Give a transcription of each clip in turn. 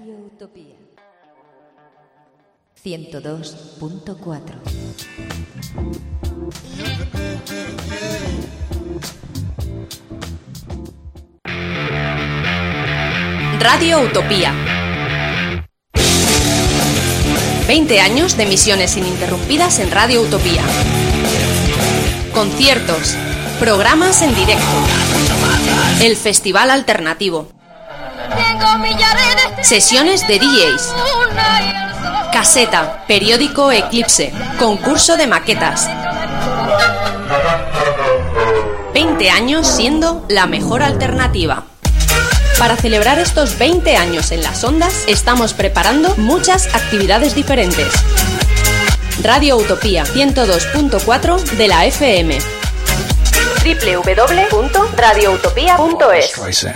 Radio Utopía 102.4 Radio Utopía. 20 años de emisiones ininterrumpidas en Radio Utopía. Conciertos, programas en directo. El Festival Alternativo. Sesiones de DJs. Caseta, periódico Eclipse, concurso de maquetas. 20 años siendo la mejor alternativa. Para celebrar estos 20 años en las ondas, estamos preparando muchas actividades diferentes. Radio Utopía 102.4 de la FM. www.radioutopía.es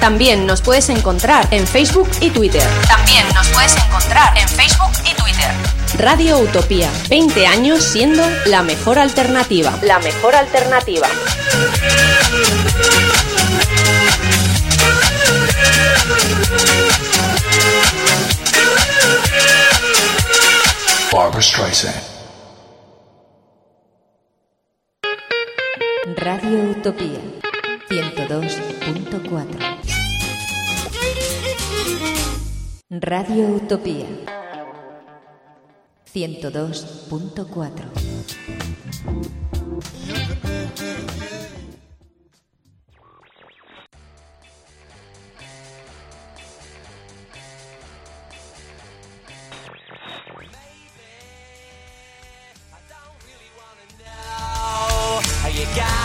También nos puedes encontrar en Facebook y Twitter. También nos puedes encontrar en Facebook y Twitter. Radio Utopía, 20 años siendo la mejor alternativa. La mejor alternativa. Barbara Streisand. Radio Utopía 102.4 Radio Utopía 102.4 How you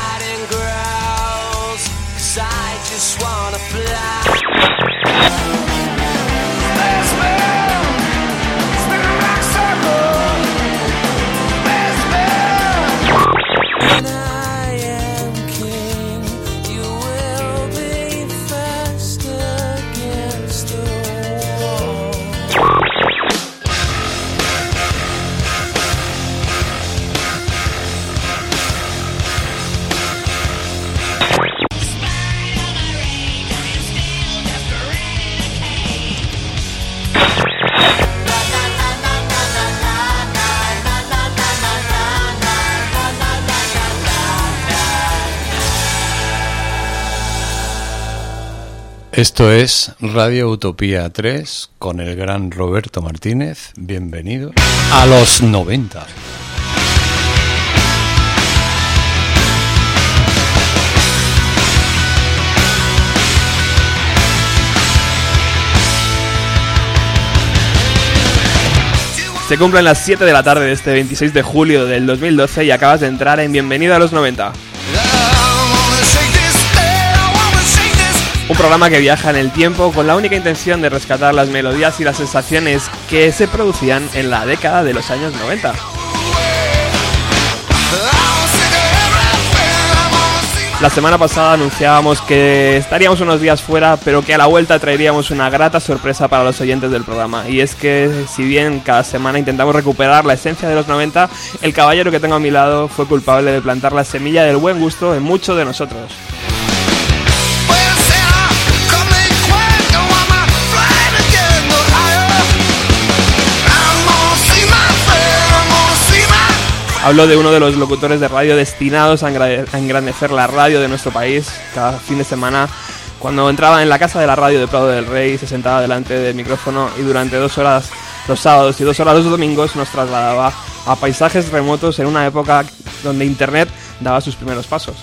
girls? Cause I just wanna fly. Esto es Radio Utopía 3 con el gran Roberto Martínez. Bienvenido a los 90. Se cumplen las 7 de la tarde de este 26 de julio del 2012 y acabas de entrar en Bienvenido a los 90. Programa que viaja en el tiempo con la única intención de rescatar las melodías y las sensaciones que se producían en la década de los años 90. La semana pasada anunciábamos que estaríamos unos días fuera, pero que a la vuelta traeríamos una grata sorpresa para los oyentes del programa. Y es que, si bien cada semana intentamos recuperar la esencia de los 90, el caballero que tengo a mi lado fue culpable de plantar la semilla del buen gusto en muchos de nosotros. Hablo de uno de los locutores de radio destinados a engra- a engrandecer la radio de nuestro país. Cada fin de semana, cuando entraba en la casa de la radio de Prado del Rey, se sentaba delante del micrófono y durante dos horas los sábados y dos horas los domingos nos trasladaba a paisajes remotos en una época donde Internet daba sus primeros pasos.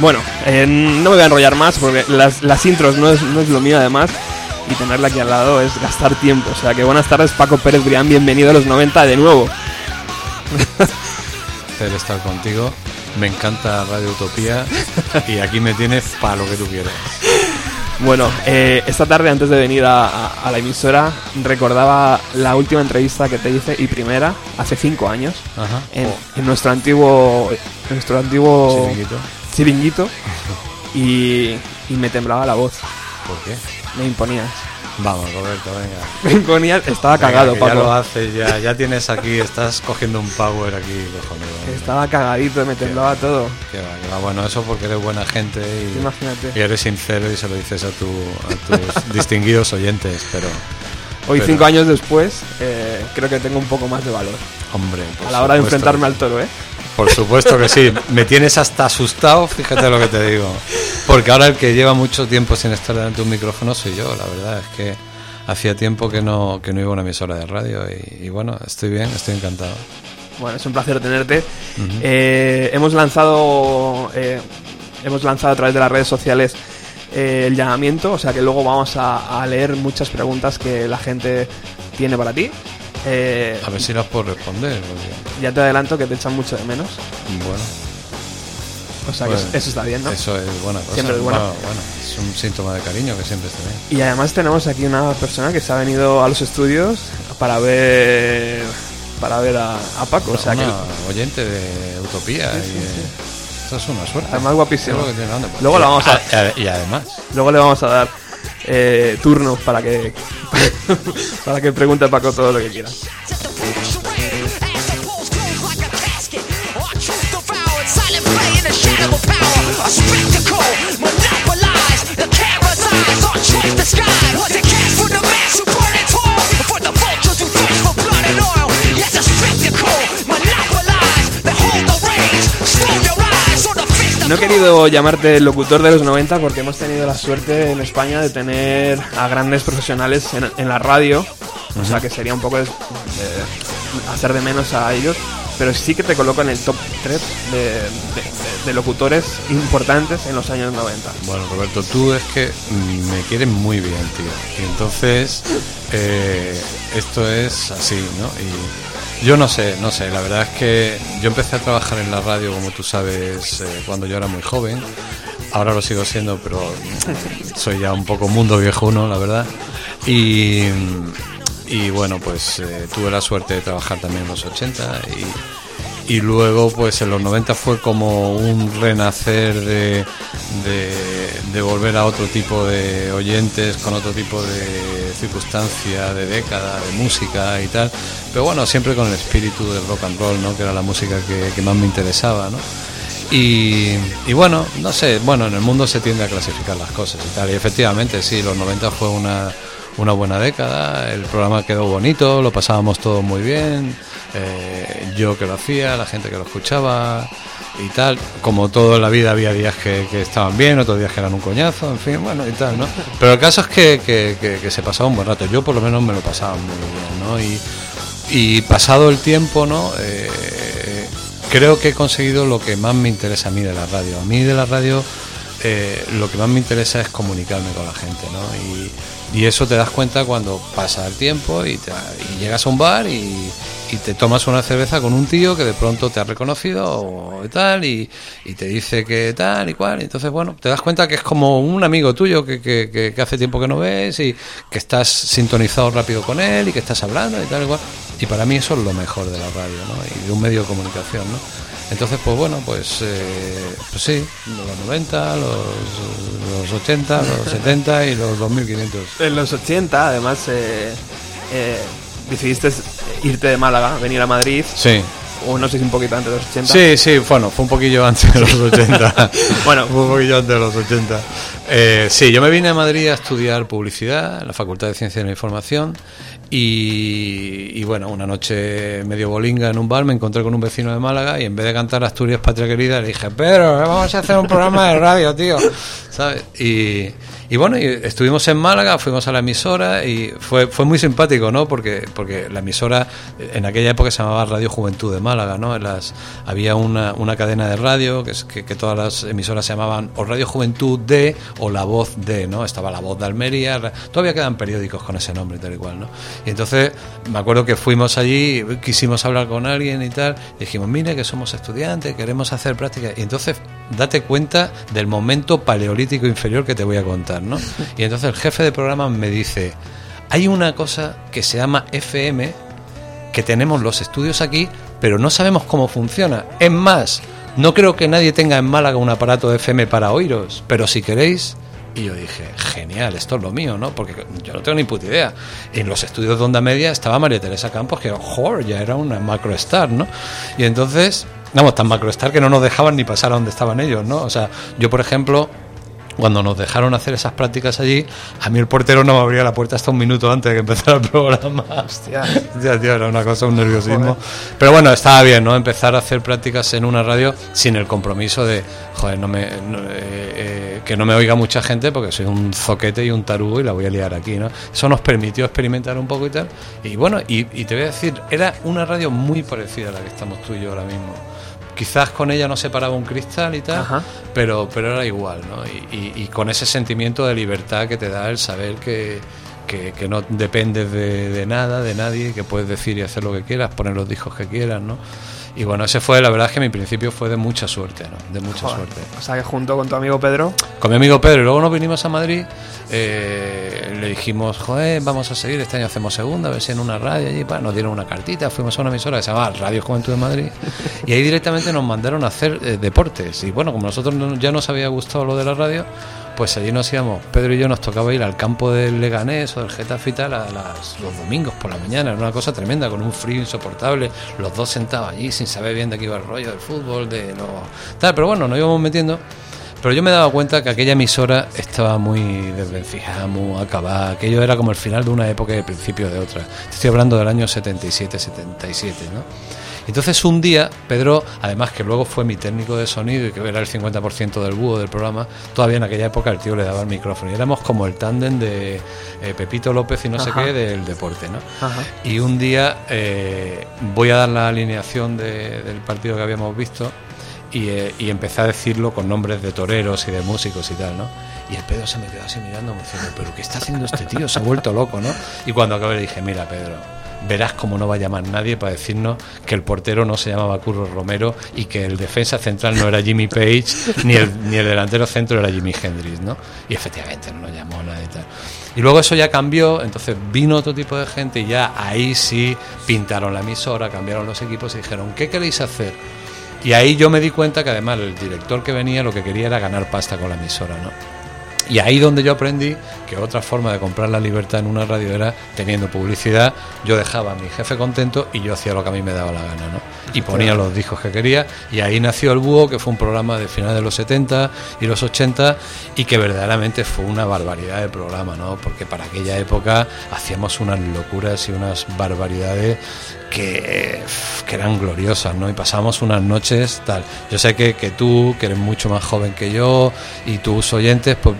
Bueno, eh, no me voy a enrollar más porque las, las intros no es, no es lo mío además y tenerla aquí al lado es gastar tiempo. O sea que buenas tardes Paco Pérez Brián, bienvenido a los 90 de nuevo. Placer estar contigo. Me encanta Radio Utopía y aquí me tienes para lo que tú quieras. Bueno, eh, esta tarde antes de venir a, a- a la emisora recordaba la última entrevista que te hice y primera hace cinco años Ajá. en, Oh, en nuestro antiguo en nuestro antiguo chiringuito. Chiringuito y, y me temblaba la voz. ¿Por qué? Me imponías. Vamos, Roberto, venga. Me imponías, estaba Venga, cagado, que Ya lo Paco. haces, ya, ya tienes aquí, estás cogiendo un power aquí. Estaba cagadito, me temblaba todo. Que va, va. Bueno, eso porque eres buena gente y, Imagínate. y eres sincero y se lo dices a, tu, a tus distinguidos oyentes, pero, Hoy, Pero- cinco años después, eh, creo que tengo un poco más de valor. hombre. por a la hora de enfrentarme al toro, ¿eh? Por supuesto que sí. Me tienes hasta asustado, fíjate lo que te digo. Porque ahora el que lleva mucho tiempo sin estar delante de un micrófono soy yo, la verdad es que hacía tiempo que no, que no iba a una emisora de radio y, y bueno, estoy bien, estoy encantado. Bueno, es un placer tenerte. Eh, hemos lanzado eh, hemos lanzado a través de las redes sociales eh, el llamamiento, o sea que luego vamos a, a leer muchas preguntas que la gente tiene para ti. Eh, A ver si las puedo responder. porque, ya te adelanto que te echan mucho de menos, bueno, o sea que Bueno, eso- eso está bien, ¿no? eso es buena cosa. Siempre es bueno. bueno, es un síntoma de cariño que siempre esté bien. Y además tenemos aquí una persona que se ha venido a los estudios para ver para ver a, a Paco, o sea que oyente de Utopía y eh, eso es una suerte. Además, guapísimo. Que tiene. Luego la vamos a- Ah, Y además, luego le vamos a dar eh, turno para que para que pregunte a Paco todo lo que quiera. No he querido llamarte el locutor de los 90 porque hemos tenido la suerte en España de tener a grandes profesionales en, en la radio. O sea que sería un poco de, de hacer de menos a ellos. Pero sí que te coloco en el top 3 de, de- de- locutores importantes en los años 90. Bueno, Roberto, tú es que me quieres muy bien, tío. Y entonces, eh, esto es así, ¿no? Y yo no sé, no sé, la verdad es que yo empecé a trabajar en la radio, como tú sabes, eh, cuando yo era muy joven. Ahora lo sigo siendo, pero mm, soy ya un poco mundo viejuno, la verdad. Y, y bueno, pues eh, tuve la suerte de trabajar también en los 80 y, y luego pues en los 90 fue como un renacer de, volver a otro tipo de oyentes, con otro tipo de circunstancia, de década, de música y tal. Pero bueno, siempre con el espíritu del rock and roll, ¿no? que era la música que, que más me interesaba. ¿no? Y, y bueno, no sé, bueno, en el mundo se tiende a clasificar las cosas y tal. Y efectivamente, sí, los 90 fue una, una buena década, el programa quedó bonito, lo pasábamos todo muy bien, eh, yo que lo hacía, la gente que lo escuchaba y tal. Como todo en la vida había días que, estaban bien, otros días que eran un coñazo, en fin, bueno y tal, ¿no? Pero el caso es que, que- se pasaba un buen rato, yo por lo menos me lo pasaba muy bien, ¿no? Y, y pasado el tiempo, ¿no? Eh, creo que he conseguido lo que más me interesa a mí de la radio. A mí de la radio eh, lo que más me interesa es comunicarme con la gente, ¿no? Y, y eso te das cuenta cuando pasa el tiempo y, te- y llegas a un bar y, te tomas una cerveza con un tío que de pronto te ha reconocido o tal y, te dice que tal y cual. Entonces, bueno, te das cuenta que es como un amigo tuyo que, que- que- que hace tiempo que no ves y que estás sintonizado rápido con él y que estás hablando y tal y cual. Y para mí eso es lo mejor de la radio, ¿no? Y de un medio de comunicación, ¿no? Entonces, pues bueno, pues, eh, pues sí, los 90, los, los 80, los 70 y los 2500. En los 80, además, eh, eh, decidiste irte de Málaga, venir a Madrid, Sí, o no sé si un poquito antes de los 80. sí, sí, bueno, fue un poquillo antes de los 80. Bueno. fue un poquillo antes de los 80. Eh, sí, yo me vine a Madrid a estudiar publicidad en la Facultad de Ciencias de la Información y, y bueno, una noche medio bolinga en un bar me encontré con un vecino de Málaga y en vez de cantar Asturias Patria Querida le dije, Pedro, vamos a hacer un programa de radio, tío. ¿Sabes? Y, y bueno, y estuvimos en Málaga, fuimos a la emisora y fue, fue muy simpático, ¿no? Porque, porque la emisora en aquella época se llamaba Radio Juventud de Málaga, ¿no? Las, había una, una cadena de radio que, es- que, todas las emisoras se llamaban o Radio Juventud de o La Voz de, ¿no? Estaba La Voz de Almería, todavía quedan periódicos con ese nombre tal y cual, ¿no? Y entonces me acuerdo que fuimos allí, quisimos hablar con alguien y tal, y dijimos, mire que somos estudiantes, queremos hacer práctica, y entonces date cuenta del momento paleolítico inferior que te voy a contar, Y entonces el jefe de programa me dice, hay una cosa que se llama FM, que tenemos los estudios aquí, pero no sabemos cómo funciona. Es más, no creo que nadie tenga en Málaga un aparato FM para oíros, pero si queréis, Y yo dije, genial, esto es lo mío, ¿no? Porque yo no tengo ni puta idea. En los estudios de Onda Media estaba María Teresa Campos, que, joder, ya era una macroestar, ¿no? Y entonces, vamos, tan macroestar que no nos dejaban ni pasar a donde estaban ellos, ¿no? O sea, yo, por ejemplo, cuando nos dejaron hacer esas prácticas allí, a mí el portero no me abría la puerta hasta un minuto antes de que empezara el programa. Hostia. Hostia, tío, era una cosa, un nerviosismo. Pero bueno, estaba bien, ¿no? Empezar a hacer prácticas en una radio sin el compromiso de, joder, no me, no, eh, eh, que no me oiga mucha gente porque soy un zoquete y un tarugo y la voy a liar aquí, ¿no? Eso nos permitió experimentar un poco y tal. Y bueno, y, y te voy a decir, era una radio muy parecida a la que estamos tú y yo ahora mismo. Quizás con ella no se paraba un cristal y tal, Ajá. pero, pero era igual, ¿no? Y, y- y con ese sentimiento de libertad que te da el saber que, que, que no dependes de, de nada, de nadie, que puedes decir y hacer lo que quieras, poner los discos que quieras, ¿no? Y bueno, ese fue, la verdad es que mi principio fue de mucha suerte, ¿no? De mucha Joder. suerte. O sea que junto con tu amigo Pedro, Con mi amigo Pedro y luego nos vinimos a Madrid, eh, le dijimos, joder, vamos a seguir, este año hacemos segunda, a ver si en una radio allí, pa, nos dieron una cartita, fuimos a una emisora que se llamaba Radio Juventud de Madrid y ahí directamente nos mandaron a hacer eh, deportes y bueno, como a nosotros no- ya nos había gustado lo de la radio, pues allí nos íbamos, Pedro y yo nos tocaba ir al campo del Leganés o del Getafe y tal a las- los domingos por la mañana, era una cosa tremenda, con un frío insoportable, los dos sentados allí sin saber bien de qué iba el rollo del fútbol, de lo... Tal, pero bueno, nos íbamos metiendo pero yo me daba cuenta que aquella emisora estaba muy desvencijada, muy acabada. Aquello era como el final de una época y el principio de otra. Estoy hablando del año 77, 77, ¿no? Entonces un día, Pedro, además que luego fue mi técnico de sonido y que era el 50% del búho del programa, todavía en aquella época el tío le daba el micrófono. Y éramos como el tándem de eh, Pepito López y no Ajá. sé qué del deporte, ¿no? Ajá. Y un día eh, voy a dar la alineación de- del partido que habíamos visto y, eh, y empecé a decirlo con nombres de toreros y de músicos y tal, ¿no? Y el Pedro se me quedó así mirando, me diciendo, ¿pero qué está haciendo este tío? Se ha vuelto loco, ¿no? Y cuando acabé le dije, mira, Pedro, verás cómo no va a llamar nadie para decirnos que el portero no se llamaba Curro Romero y que el defensa central no era Jimmy Page, ni el, ni el delantero centro era Jimi Hendrix, ¿no? Y efectivamente no nos llamó nadie y tal. Y luego eso ya cambió, entonces vino otro tipo de gente y ya ahí sí pintaron la emisora, cambiaron los equipos y dijeron, ¿qué queréis hacer? Y ahí yo me di cuenta que además el director que venía lo que quería era ganar pasta con la emisora, ¿no? Y ahí donde yo aprendí que otra forma de comprar la libertad en una radio era teniendo publicidad, yo dejaba a mi jefe contento y yo hacía lo que a mí me daba la gana, ¿no? Y ponía los discos que quería y ahí nació El Búho, que fue un programa de finales de los 70 y los 80 y que verdaderamente fue una barbaridad de programa, ¿no? Porque para aquella época hacíamos unas locuras y unas barbaridades que, que eran gloriosas, ¿no? Y pasábamos unas noches tal. Yo sé que, que tú, que eres mucho más joven que yo, y tus oyentes, pues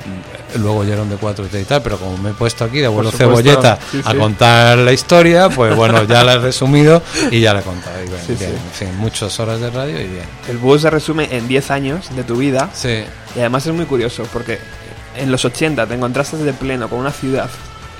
luego oyeron de 4 y tal, pero como me he puesto aquí de abuelo cebolleta sí, a sí. contar la historia, pues bueno, ya la he resumido y ya la he contado. Y bien, Sí, bien, sí. en fin, muchas horas de radio y bien. el búho se resume en 10 años de tu vida Sí, y además es muy curioso porque en los 80 te encontraste de pleno con una ciudad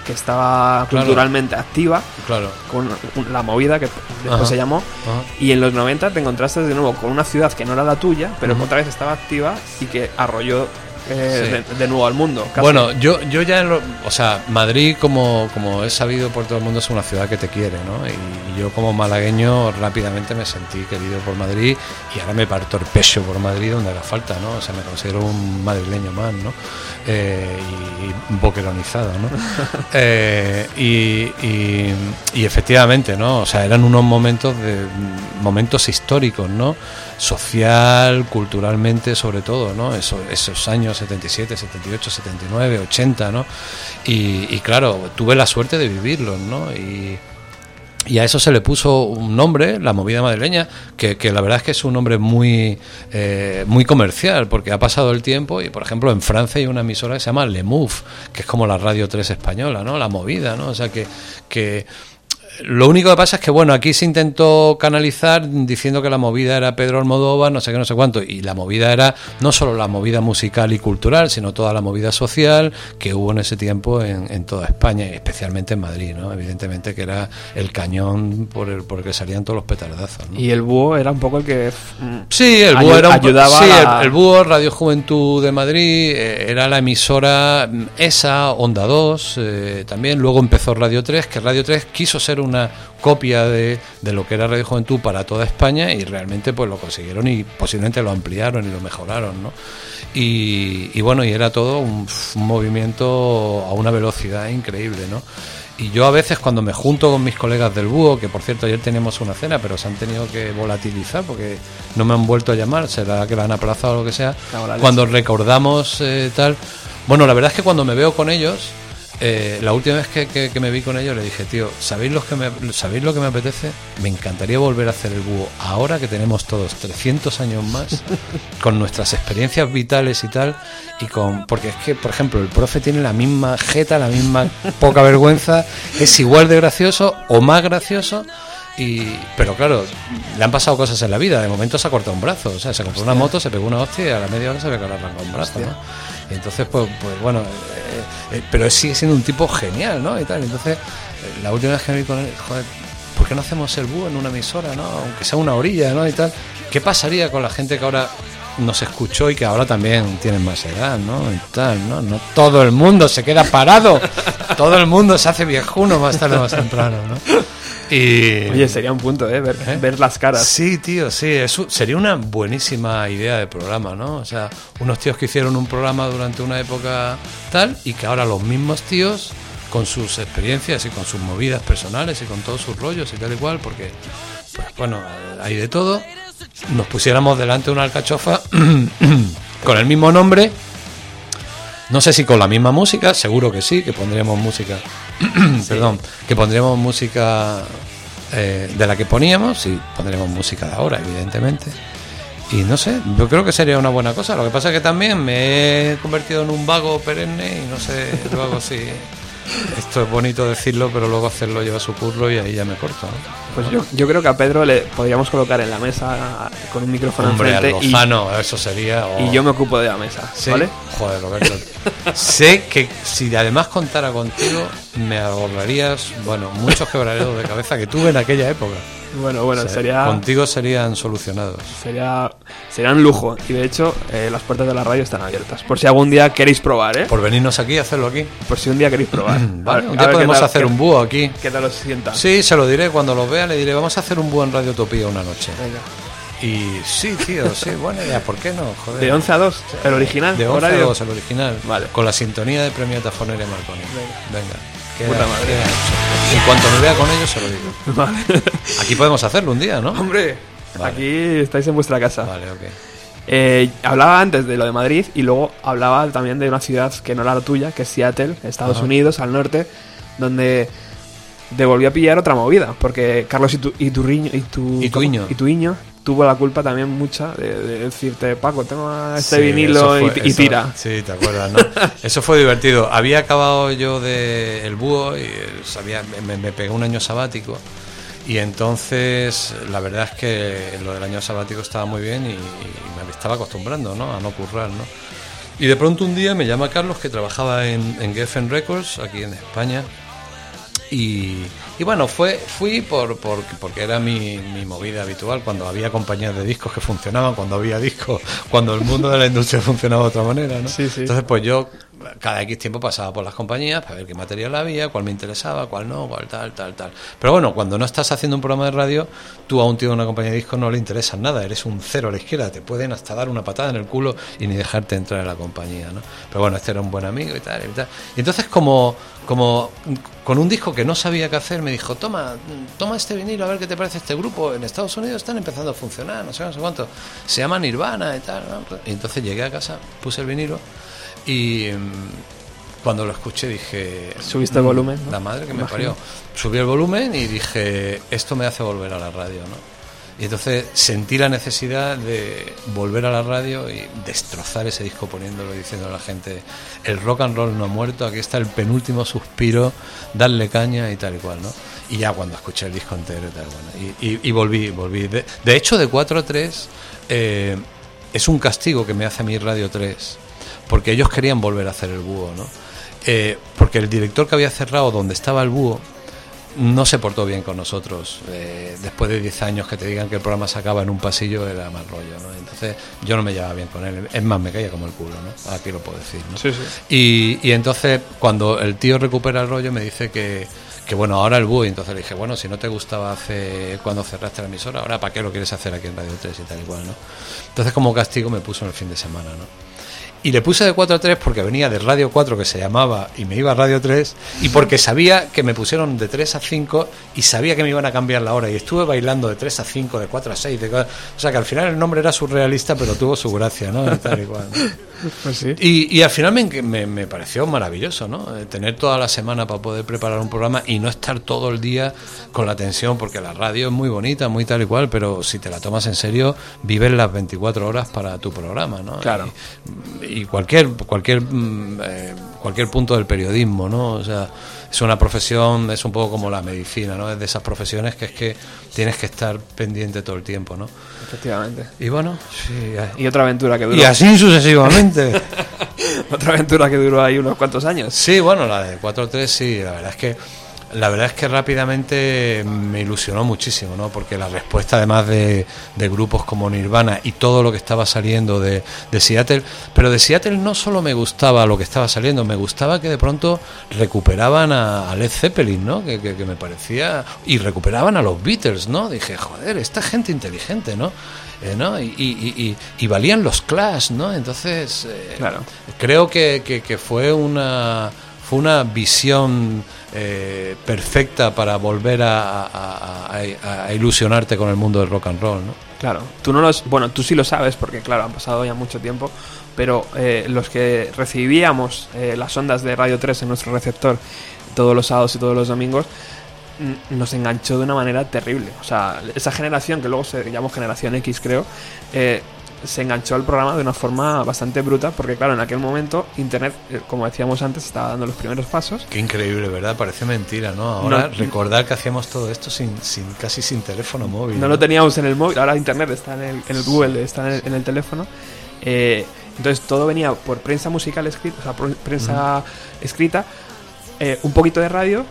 que estaba Claro. culturalmente activa, claro. con la movida que después Ajá. se llamó, Ajá. y en los 90 te encontraste de nuevo con una ciudad que no era la tuya, pero que Ujú. otra vez estaba activa y que arrolló eh, Sí. de, de nuevo al mundo. casi. Bueno, yo, yo ya, lo- o sea, Madrid, como, como he sabido por todo el mundo, es una ciudad que te quiere, ¿no? Y yo como malagueño rápidamente me sentí querido por Madrid y ahora me parto el pecho por Madrid donde haga falta, ¿no? O sea, me considero un madrileño más, ¿no? Eh, y, y boqueronizado, ¿no? Eh, y, y- y efectivamente, ¿no? O sea, eran unos momentos de momentos históricos, ¿no? Social, culturalmente, sobre todo, ¿no? Eso- esos años 77, 78, 79, 80, ¿no? Y, claro, tuve la suerte de vivirlos, ¿no? Y, y a eso se le puso un nombre, la movida madrileña, que, la verdad es que es un nombre muy, eh, muy comercial, porque ha pasado el tiempo y, por ejemplo, en Francia hay una emisora que se llama Le Move, que es como la Radio 3 española, ¿no? La movida, ¿no? O sea, que lo único que pasa es que, bueno, aquí se intentó canalizar diciendo que la movida era Pedro Almodóvar, no sé qué, no sé cuánto, y la movida era no solo la movida musical y cultural, sino toda la movida social que hubo en ese tiempo en, en toda España, y especialmente en Madrid, ¿no? Evidentemente que era el cañón por el, por el que salían todos los petardazos, ¿no? Y el búho era un poco el que... mm, Sí, el búho era un, ayudaba sí, a el, el búho Radio Juventud de Madrid eh, era la emisora mm, esa Onda 2 eh, también luego empezó Radio 3 que Radio 3 quiso ser una una copia de, de lo que era Radio Juventud para toda España y realmente pues lo consiguieron y posiblemente lo ampliaron y lo mejoraron, ¿no? Y, y bueno, y era todo un, un movimiento a una velocidad increíble, ¿no? Y yo a veces cuando me junto con mis colegas del búho, que por cierto ayer teníamos una cena, pero se han tenido que volatilizar porque no me han vuelto a llamar, será que la han aplazado o lo que sea, cuando recordamos eh, tal... Bueno, la verdad es que cuando me veo con ellos, eh, la última vez que, que- que me vi con ellos le dije, tío, ¿sabéis lo, que me, ¿sabéis lo que me apetece? Me encantaría volver a hacer el búho ahora que tenemos todos 300 años más, con nuestras experiencias vitales y tal, y con porque es que, por ejemplo, el profe tiene la misma jeta, la misma poca vergüenza, es igual de gracioso o más gracioso. Y, pero claro, le han pasado cosas en la vida. De momento se ha cortado un brazo. O sea, se compró una moto, se pegó una hostia y a la media hora se ve que le ha arrancado un brazo. ¿no? Y entonces, pues, pues bueno, eh, eh, pero sigue siendo un tipo genial, ¿no? Y tal. Entonces, eh, la última vez que me vi con él, joder, ¿por qué no hacemos el búho en una emisora, ¿no? Aunque sea una orilla, ¿no? Y tal. ¿Qué pasaría con la gente que ahora nos escuchó y que ahora también tienen más edad, ¿no? Y tal, ¿no? No todo el mundo se queda parado. todo el mundo se hace viejuno más tarde o más temprano, ¿no? Y... Oye, sería un punto, ¿eh? Ver, ¿Eh? ver las caras. Sí, tío, sí, eso sería una buenísima idea de programa, ¿no? O sea, unos tíos que hicieron un programa durante una época tal y que ahora los mismos tíos con sus experiencias y con sus movidas personales y con todos sus rollos y tal y cual, porque, pues bueno, hay de todo, nos pusiéramos delante una alcachofa con el mismo nombre, no sé si con la misma música, seguro que sí, que pondríamos música, perdón, que pondríamos música eh, de la que poníamos y pondríamos música de ahora, evidentemente. Y no sé, yo creo que sería una buena cosa. Lo que pasa es que también me he convertido en un vago perenne y no sé luego si esto es bonito decirlo, pero luego hacerlo lleva su curro y ahí ya me corto. ¿no? Pues yo, yo creo que a Pedro le podríamos colocar en la mesa con un micrófono Hombre, enfrente Lozano, eso sería. oh. y yo me ocupo de la mesa, Sí. ¿vale? Joder, Roberto. Sé que si además contara contigo, me ahorrarías, bueno, muchos quebraderos de cabeza que tuve en aquella época. Bueno, bueno, O sea, sería, Contigo serían solucionados. sería sería un lujo. Y de hecho, eh, las puertas de la radio están abiertas. Por si algún día queréis probar, ¿eh? Por venirnos aquí y hacerlo aquí. Por si un día queréis probar. Vale, ver- un a día ver podemos tal- hacer qué- un búho aquí. ¿Qué tal os sienta? Sí, se lo diré cuando lo vea, le diré, vamos a hacer un búho en Radio Utopía una noche. Venga. Y sí, tío, sí, buena idea, ¿por qué no? Joder. De 11 a 2, el original. De 11 a horario. 2, el original. Vale. Con la sintonía de Premio Tafonera y Marconi. Venga. queda- Puta madre. queda. En cuanto me vea con ellos, se lo digo. Vale. Aquí podemos hacerlo un día, ¿no? Hombre, Vale. aquí estáis en vuestra casa. Vale, ok. Eh, hablaba antes de lo de Madrid y luego hablaba también de una ciudad que no era la tuya, que es Seattle, Estados Ajá. Unidos, al norte, donde te volvió a pillar otra movida, porque Carlos Itu- Iturriño, Itu- Ituiño. Ituiño tuvo la culpa también mucha de, de decirte, Paco, tengo este Sí, vinilo eso y, fue- y eso- tira. Sí, te acuerdas, ¿no? Eso fue divertido. Había acabado yo de El Búho y eh, sabía, me, me pegué un año sabático. Y entonces, la verdad es que lo del año sabático estaba muy bien y, y me estaba acostumbrando, ¿no? A no currar, ¿no? Y de pronto un día me llama Carlos, que trabajaba en, en Geffen Records, aquí en España. Y, y bueno, fue, fui por, por- porque era mi, mi movida habitual, cuando había compañías de discos que funcionaban, cuando había discos, cuando el mundo de la industria funcionaba de otra manera, ¿no? Sí, sí. Entonces, pues yo cada X tiempo pasaba por las compañías para ver qué material había, cuál me interesaba, cuál no, cuál tal, tal, tal. Pero bueno, cuando no estás haciendo un programa de radio, tú a un tío de una compañía de discos no le interesa nada, eres un cero a la izquierda, te pueden hasta dar una patada en el culo y ni dejarte entrar en la compañía, ¿no? Pero bueno, este era un buen amigo y tal, y tal. Y entonces como, como con un disco que no sabía qué hacer, me dijo, toma, toma este vinilo a ver qué te parece este grupo. En Estados Unidos están empezando a funcionar, no sé, no sé cuánto. Se llama Nirvana y tal. ¿no? Y entonces llegué a casa, puse el vinilo y mm, cuando lo escuché dije... Subiste el "Mm, volumen, ¿no? La madre que me Imagino. parió. Subí el volumen y dije, esto me hace volver a la radio, ¿no? Y entonces sentí la necesidad de volver a la radio y destrozar ese disco poniéndolo y diciendo a la gente, el rock and roll no ha muerto, aquí está el penúltimo suspiro, darle caña y tal y cual, ¿no? Y ya cuando escuché el disco entero y tal, bueno, y, y- y volví, volví. De, hecho, de 4 a 3 eh, es un castigo que me hace a mí Radio 3, porque ellos querían volver a hacer el búho, ¿no? Eh, porque el director que había cerrado donde estaba el búho no se portó bien con nosotros. Eh, después de 10 años que te digan que el programa se acaba en un pasillo era mal rollo, ¿no? Entonces yo no me llevaba bien con él. Es más, me caía como el culo, ¿no? Aquí lo puedo decir, ¿no? Sí, sí. Y, y entonces cuando el tío recupera el rollo me dice que, que bueno, ahora el BUI, entonces le dije, bueno, si no te gustaba hace cuando cerraste la emisora, ahora ¿para qué lo quieres hacer aquí en Radio 3 y tal igual, ¿no? Entonces como castigo me puso en el fin de semana, ¿no? Y le puse de 4 a 3 porque venía de Radio 4 que se llamaba y me iba a Radio 3 y porque sabía que me pusieron de 3 a 5 y sabía que me iban a cambiar la hora y estuve bailando de 3 a 5, de 4 a 6, de... cua- o sea que al final el nombre era surrealista pero tuvo su gracia, ¿no? Tal y cual, ¿no? Pues sí. Y, y al final me, me, me pareció maravilloso, ¿no? Eh, Tener toda la semana para poder preparar un programa y no estar todo el día con la tensión, porque la radio es muy bonita, muy tal y cual, pero si te la tomas en serio, vives las 24 horas para tu programa, ¿no? Claro. Y, y cualquier, cualquier, mm, eh, cualquier punto del periodismo, ¿no? O sea, es una profesión, es un poco como la medicina, ¿no? Es de esas profesiones que es que tienes que estar pendiente todo el tiempo, ¿no? Efectivamente. Y bueno, sí, Y otra aventura que duró. y así sucesivamente. Otra aventura que duró ahí unos cuantos años. Sí, bueno, la de 4-3 sí, la verdad es que la verdad es que rápidamente me ilusionó muchísimo, ¿no? Porque la respuesta además de, de grupos como Nirvana y todo lo que estaba saliendo de, de Seattle, pero de Seattle no solo me gustaba lo que estaba saliendo, me gustaba que de pronto recuperaban a, a Led Zeppelin, ¿no? Que, que- que me parecía... Y recuperaban a los Beatles, ¿no? Dije, joder, esta gente inteligente, ¿no? Eh, ¿no? Y, y- y- y valían los Clash, ¿no? Entonces... eh, Claro. Creo que, que- que fue una fue una visión eh, perfecta para volver a, a- ilusionarte con el mundo del rock and roll, ¿no? Claro, tú no los, bueno, tú sí lo sabes porque claro, han pasado ya mucho tiempo, pero eh, los que recibíamos eh, las ondas de Radio 3 en nuestro receptor todos los sábados y todos los domingos, nos enganchó de una manera terrible. O sea, esa generación que luego se llamó Generación X, creo, eh, se enganchó al programa de una forma bastante bruta porque claro, en aquel momento Internet, eh, como decíamos antes, estaba dando los primeros pasos. Qué increíble, ¿verdad? Parece mentira, ¿no? Ahora No. recordar que hacíamos todo esto sin, sin casi sin teléfono móvil. No lo teníamos en el móvil, ahora internet está en el, en el Google, está en el, en el teléfono. Eh, entonces todo venía por prensa musical escrita, o sea, por prensa escrita, eh, un poquito de radio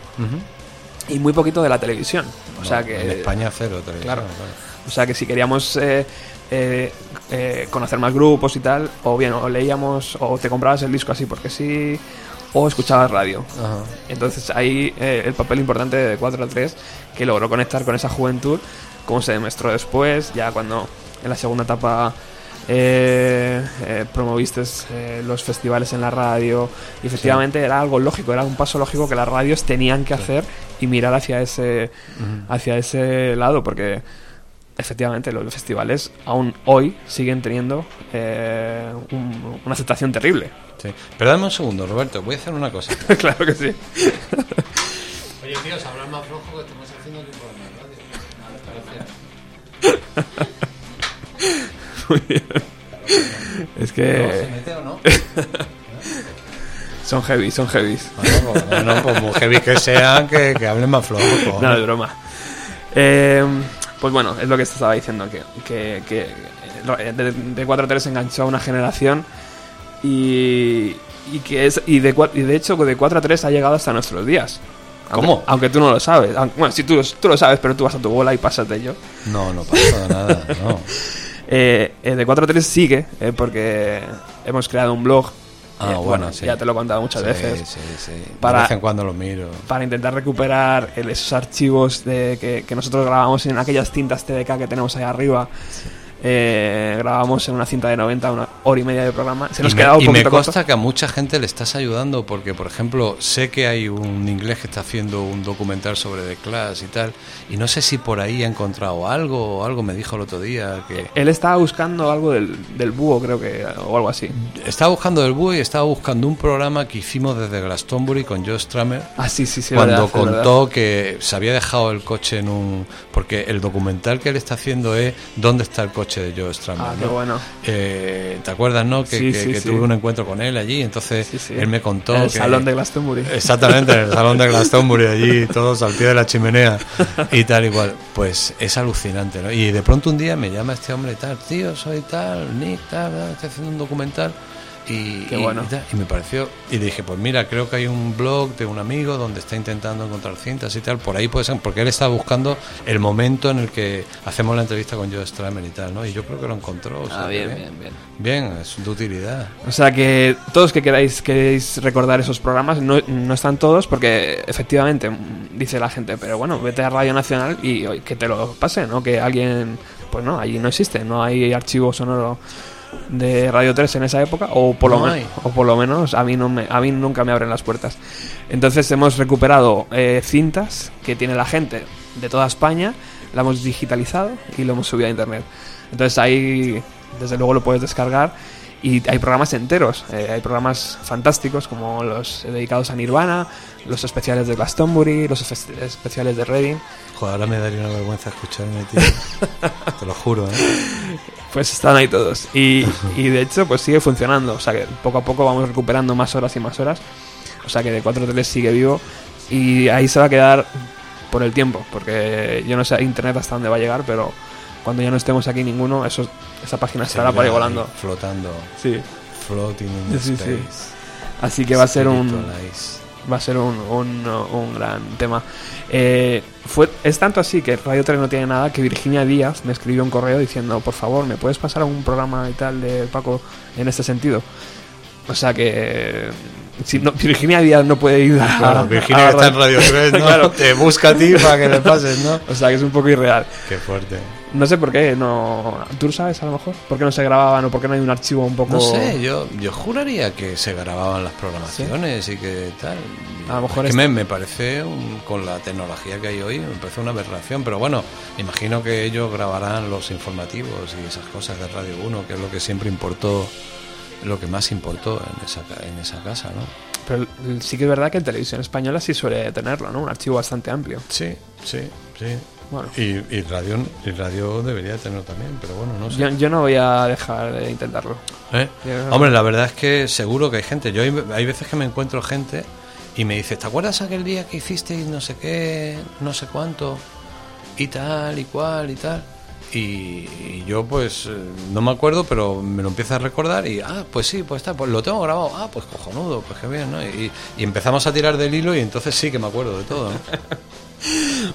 y muy poquito de la televisión. O sea que en España cero televisión, claro. claro. O sea que si queríamos eh, eh, eh, conocer más grupos y tal, o bien, o leíamos, o te comprabas el disco así porque sí, o escuchabas radio. Ajá. Entonces ahí eh, el papel importante de 4 a 3 que logró conectar con esa juventud, como se demostró después, ya cuando en la segunda etapa eh, eh, promoviste eh, los festivales en la radio y efectivamente era algo lógico, era un paso lógico que las radios tenían que hacer y mirar hacia ese, hacia ese lado porque efectivamente los festivales aún hoy siguen teniendo eh, un- una aceptación terrible. Sí. Pero dame un segundo, Roberto, voy a hacer una cosa. claro que sí. Oye, tíos, hablar más flojo que estamos haciendo aquí por la radio. Muy bien. Es que mete o no? son heavy, son heavy. Bueno, pues, bueno, pues muy heavy que sean, que, que hablen más flojo. No, de broma. Eh, pues bueno, es lo que estaba diciendo, que, que, que de, de 4 a 3 enganchó a una generación y, y que es y de, y de hecho de 4 a 3 ha llegado hasta nuestros días. Aunque- ¿Cómo? Aunque tú no lo sabes. Aunque- bueno, sí, tú, lo- tú lo sabes, pero tú vas a tu bola y pasas de ello. No, no pasa nada, no. Eh, eh, de 4 a 3 sigue, eh, porque hemos creado un blog. Ah, eh, bueno, sí. Ya te lo he contado muchas Sí, veces. sí, sí. Para- De vez en cuando lo miro. para intentar recuperar el- esos archivos de, que, que nosotros grabamos en aquellas cintas TDK que tenemos ahí arriba. Eh, grabamos en una cinta de 90, una hora y media de programa. Se nos y me, quedaba un y me poquito corto. consta que a mucha gente le estás ayudando porque, por ejemplo, sé que hay un inglés que está haciendo un documental sobre The Clash y tal, y no sé si por ahí ha encontrado algo o algo me dijo el otro día que Él estaba buscando algo del, del búho, creo que, o algo así. estaba buscando el búho y estaba buscando un programa que hicimos desde Glastonbury con Joe Stramer Ah, sí, sí, sí. cuando verdad, contó que se había dejado el coche en un porque el documental que él está haciendo es dónde está el coche de Joe Stramer Ah, ¿no? qué bueno. Eh, ¿Te acuerdas, no? Que, Sí, que- sí, que sí. tuve un encuentro con él allí, entonces él me contó En el que... salón de Glastonbury. Exactamente, en el salón de Glastonbury, allí, todos al pie de la chimenea y tal igual. Pues es alucinante, ¿no? Y de pronto un día me llama este hombre y tal, tío, soy tal, Nick, tal, tal, estoy haciendo un documental Y, Qué bueno. y me pareció, y dije, pues mira, creo que hay un blog de un amigo donde está intentando encontrar cintas y tal, por ahí puede ser, porque él estaba buscando el momento en el que hacemos la entrevista con Joe Stramer y tal, ¿no? Y yo creo que lo encontró. o sea, Ah, bien, bien, bien. Bien, es de utilidad. O sea que todos que queráis, queréis recordar esos programas, no, no están todos porque efectivamente mm, dice la gente, pero bueno, vete a Radio Nacional y que te lo pase, ¿no? Que alguien, pues no, allí no existe, no hay archivo sonoro de Radio 3 en esa época o por, lo, No men- hay. o por lo menos a mí, no me, a mí nunca me abren las puertas. Entonces hemos recuperado eh, cintas que tiene la gente de toda España, la hemos digitalizado y lo hemos subido a internet. Entonces ahí, desde luego, lo puedes descargar y hay programas enteros. eh, hay programas fantásticos como los dedicados a Nirvana, los especiales de Glastonbury, los espe- especiales de Reading. Joder, ahora me daría una vergüenza escucharme, tío. Te lo juro, ¿eh? Pues están ahí todos. Y, y de hecho, pues sigue funcionando. O sea que poco a poco vamos recuperando más horas y más horas. O sea que de 4.3 sigue vivo. Y ahí se va a quedar por el tiempo. Porque yo no sé a internet hasta dónde va a llegar, pero cuando ya no estemos aquí ninguno, eso, esa página estará por ahí volando. Flotando. Sí. Floating in sí. space. Así que va a ser un, va a ser un, un, un gran tema. Eh, fue, es tanto así que Radio 3 no tiene nada que Virginia Díaz me escribió un correo diciendo, por favor, ¿me puedes pasar algún programa y tal de Paco en este sentido? O sea que si no, Virginia Díaz no puede ir a, Claro, Virginia a que está en Radio 3, ¿no? Claro. Te busca a ti para que le pases, ¿no? O sea que es un poco irreal. Qué fuerte. No sé por qué, no. ¿Tú sabes a lo mejor? ¿Por qué no se grababan o por qué no hay un archivo un poco.? No sé, yo, yo juraría que se grababan las programaciones y que tal. A lo mejor Es es- que me, me parece, un- con la tecnología que hay hoy, me parece una aberración. Pero bueno, imagino que ellos grabarán los informativos y esas cosas de Radio 1, que es lo que siempre importó, lo que más importó en esa, en esa casa, ¿no? Pero sí que es verdad que en televisión española sí suele tenerlo, ¿no? Un archivo bastante amplio. Sí, sí, sí. Bueno. Y, y radio, y radio debería tenerlo también, pero bueno, no sé. Yo, yo no voy a dejar de intentarlo. ¿Eh? Yo- Hombre, la verdad es que seguro que hay gente. Yo hay, hay veces que me encuentro gente y me dice, ¿te acuerdas aquel día que hicisteis no sé qué, no sé cuánto? Y tal, y cual, y tal. Y, y yo pues eh, no me acuerdo, pero me lo empiezo a recordar y, ah, pues sí, pues está, pues lo tengo grabado. Ah, pues cojonudo, pues qué bien, ¿no? Y, y empezamos a tirar del hilo y entonces sí que me acuerdo de todo, ¿no?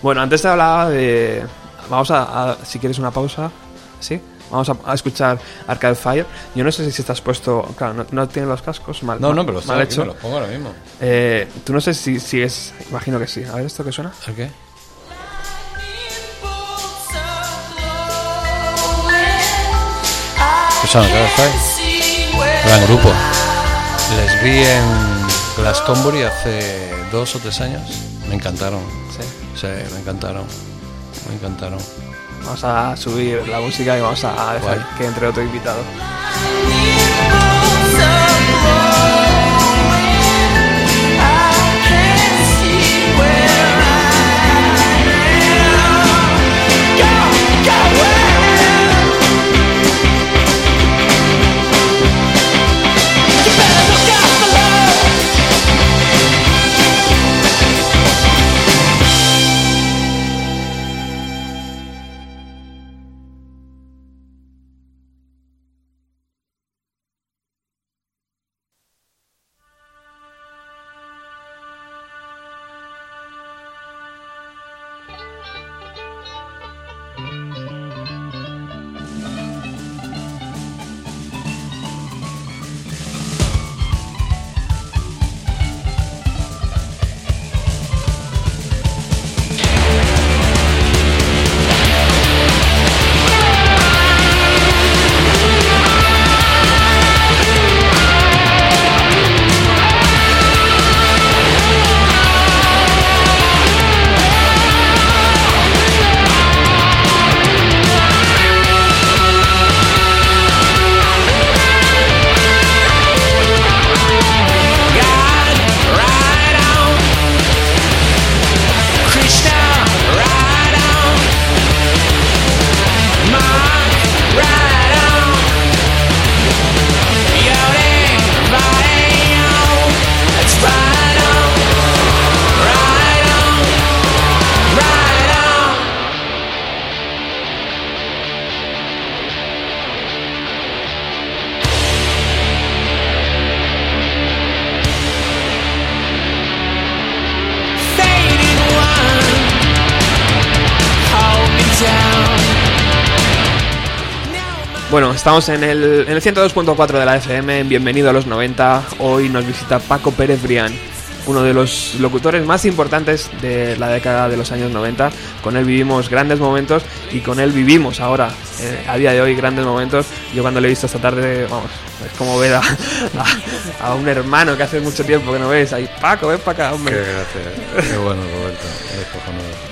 Bueno, antes te hablaba de. Vamos a, a- si quieres una pausa, ¿sí? Vamos a, a escuchar Arcade Fire. Yo no sé si estás puesto. Claro, no, no tienes los cascos, mal, No, mal- no, pero mal hecho. me lo pongo ahora mismo. Eh, Tú no sé si, si es. Imagino que sí. A ver, ¿esto qué suena? ¿El qué? ¿Qué son? ¿Qué fue? Gran grupo. Les vi en Glastonbury hace dos o tres años. Me encantaron. Sí. Me encantaron. Me encantaron. Vamos a subir la música y vamos a dejar Guay. que entre otro invitado. Estamos en el, en el 102.4 de la FM, en Bienvenido a los 90. Hoy nos visita Paco Pérez Brián, uno de los locutores más importantes de la década de los años 90. Con él vivimos grandes momentos y con él vivimos ahora, eh, a día de hoy, grandes momentos. Yo cuando le he visto esta tarde, vamos, es como ver a, a- a un hermano que hace mucho tiempo que no ves. Ahí, Paco, ven para acá, Qué hombre. gracias. Qué bueno, Roberto.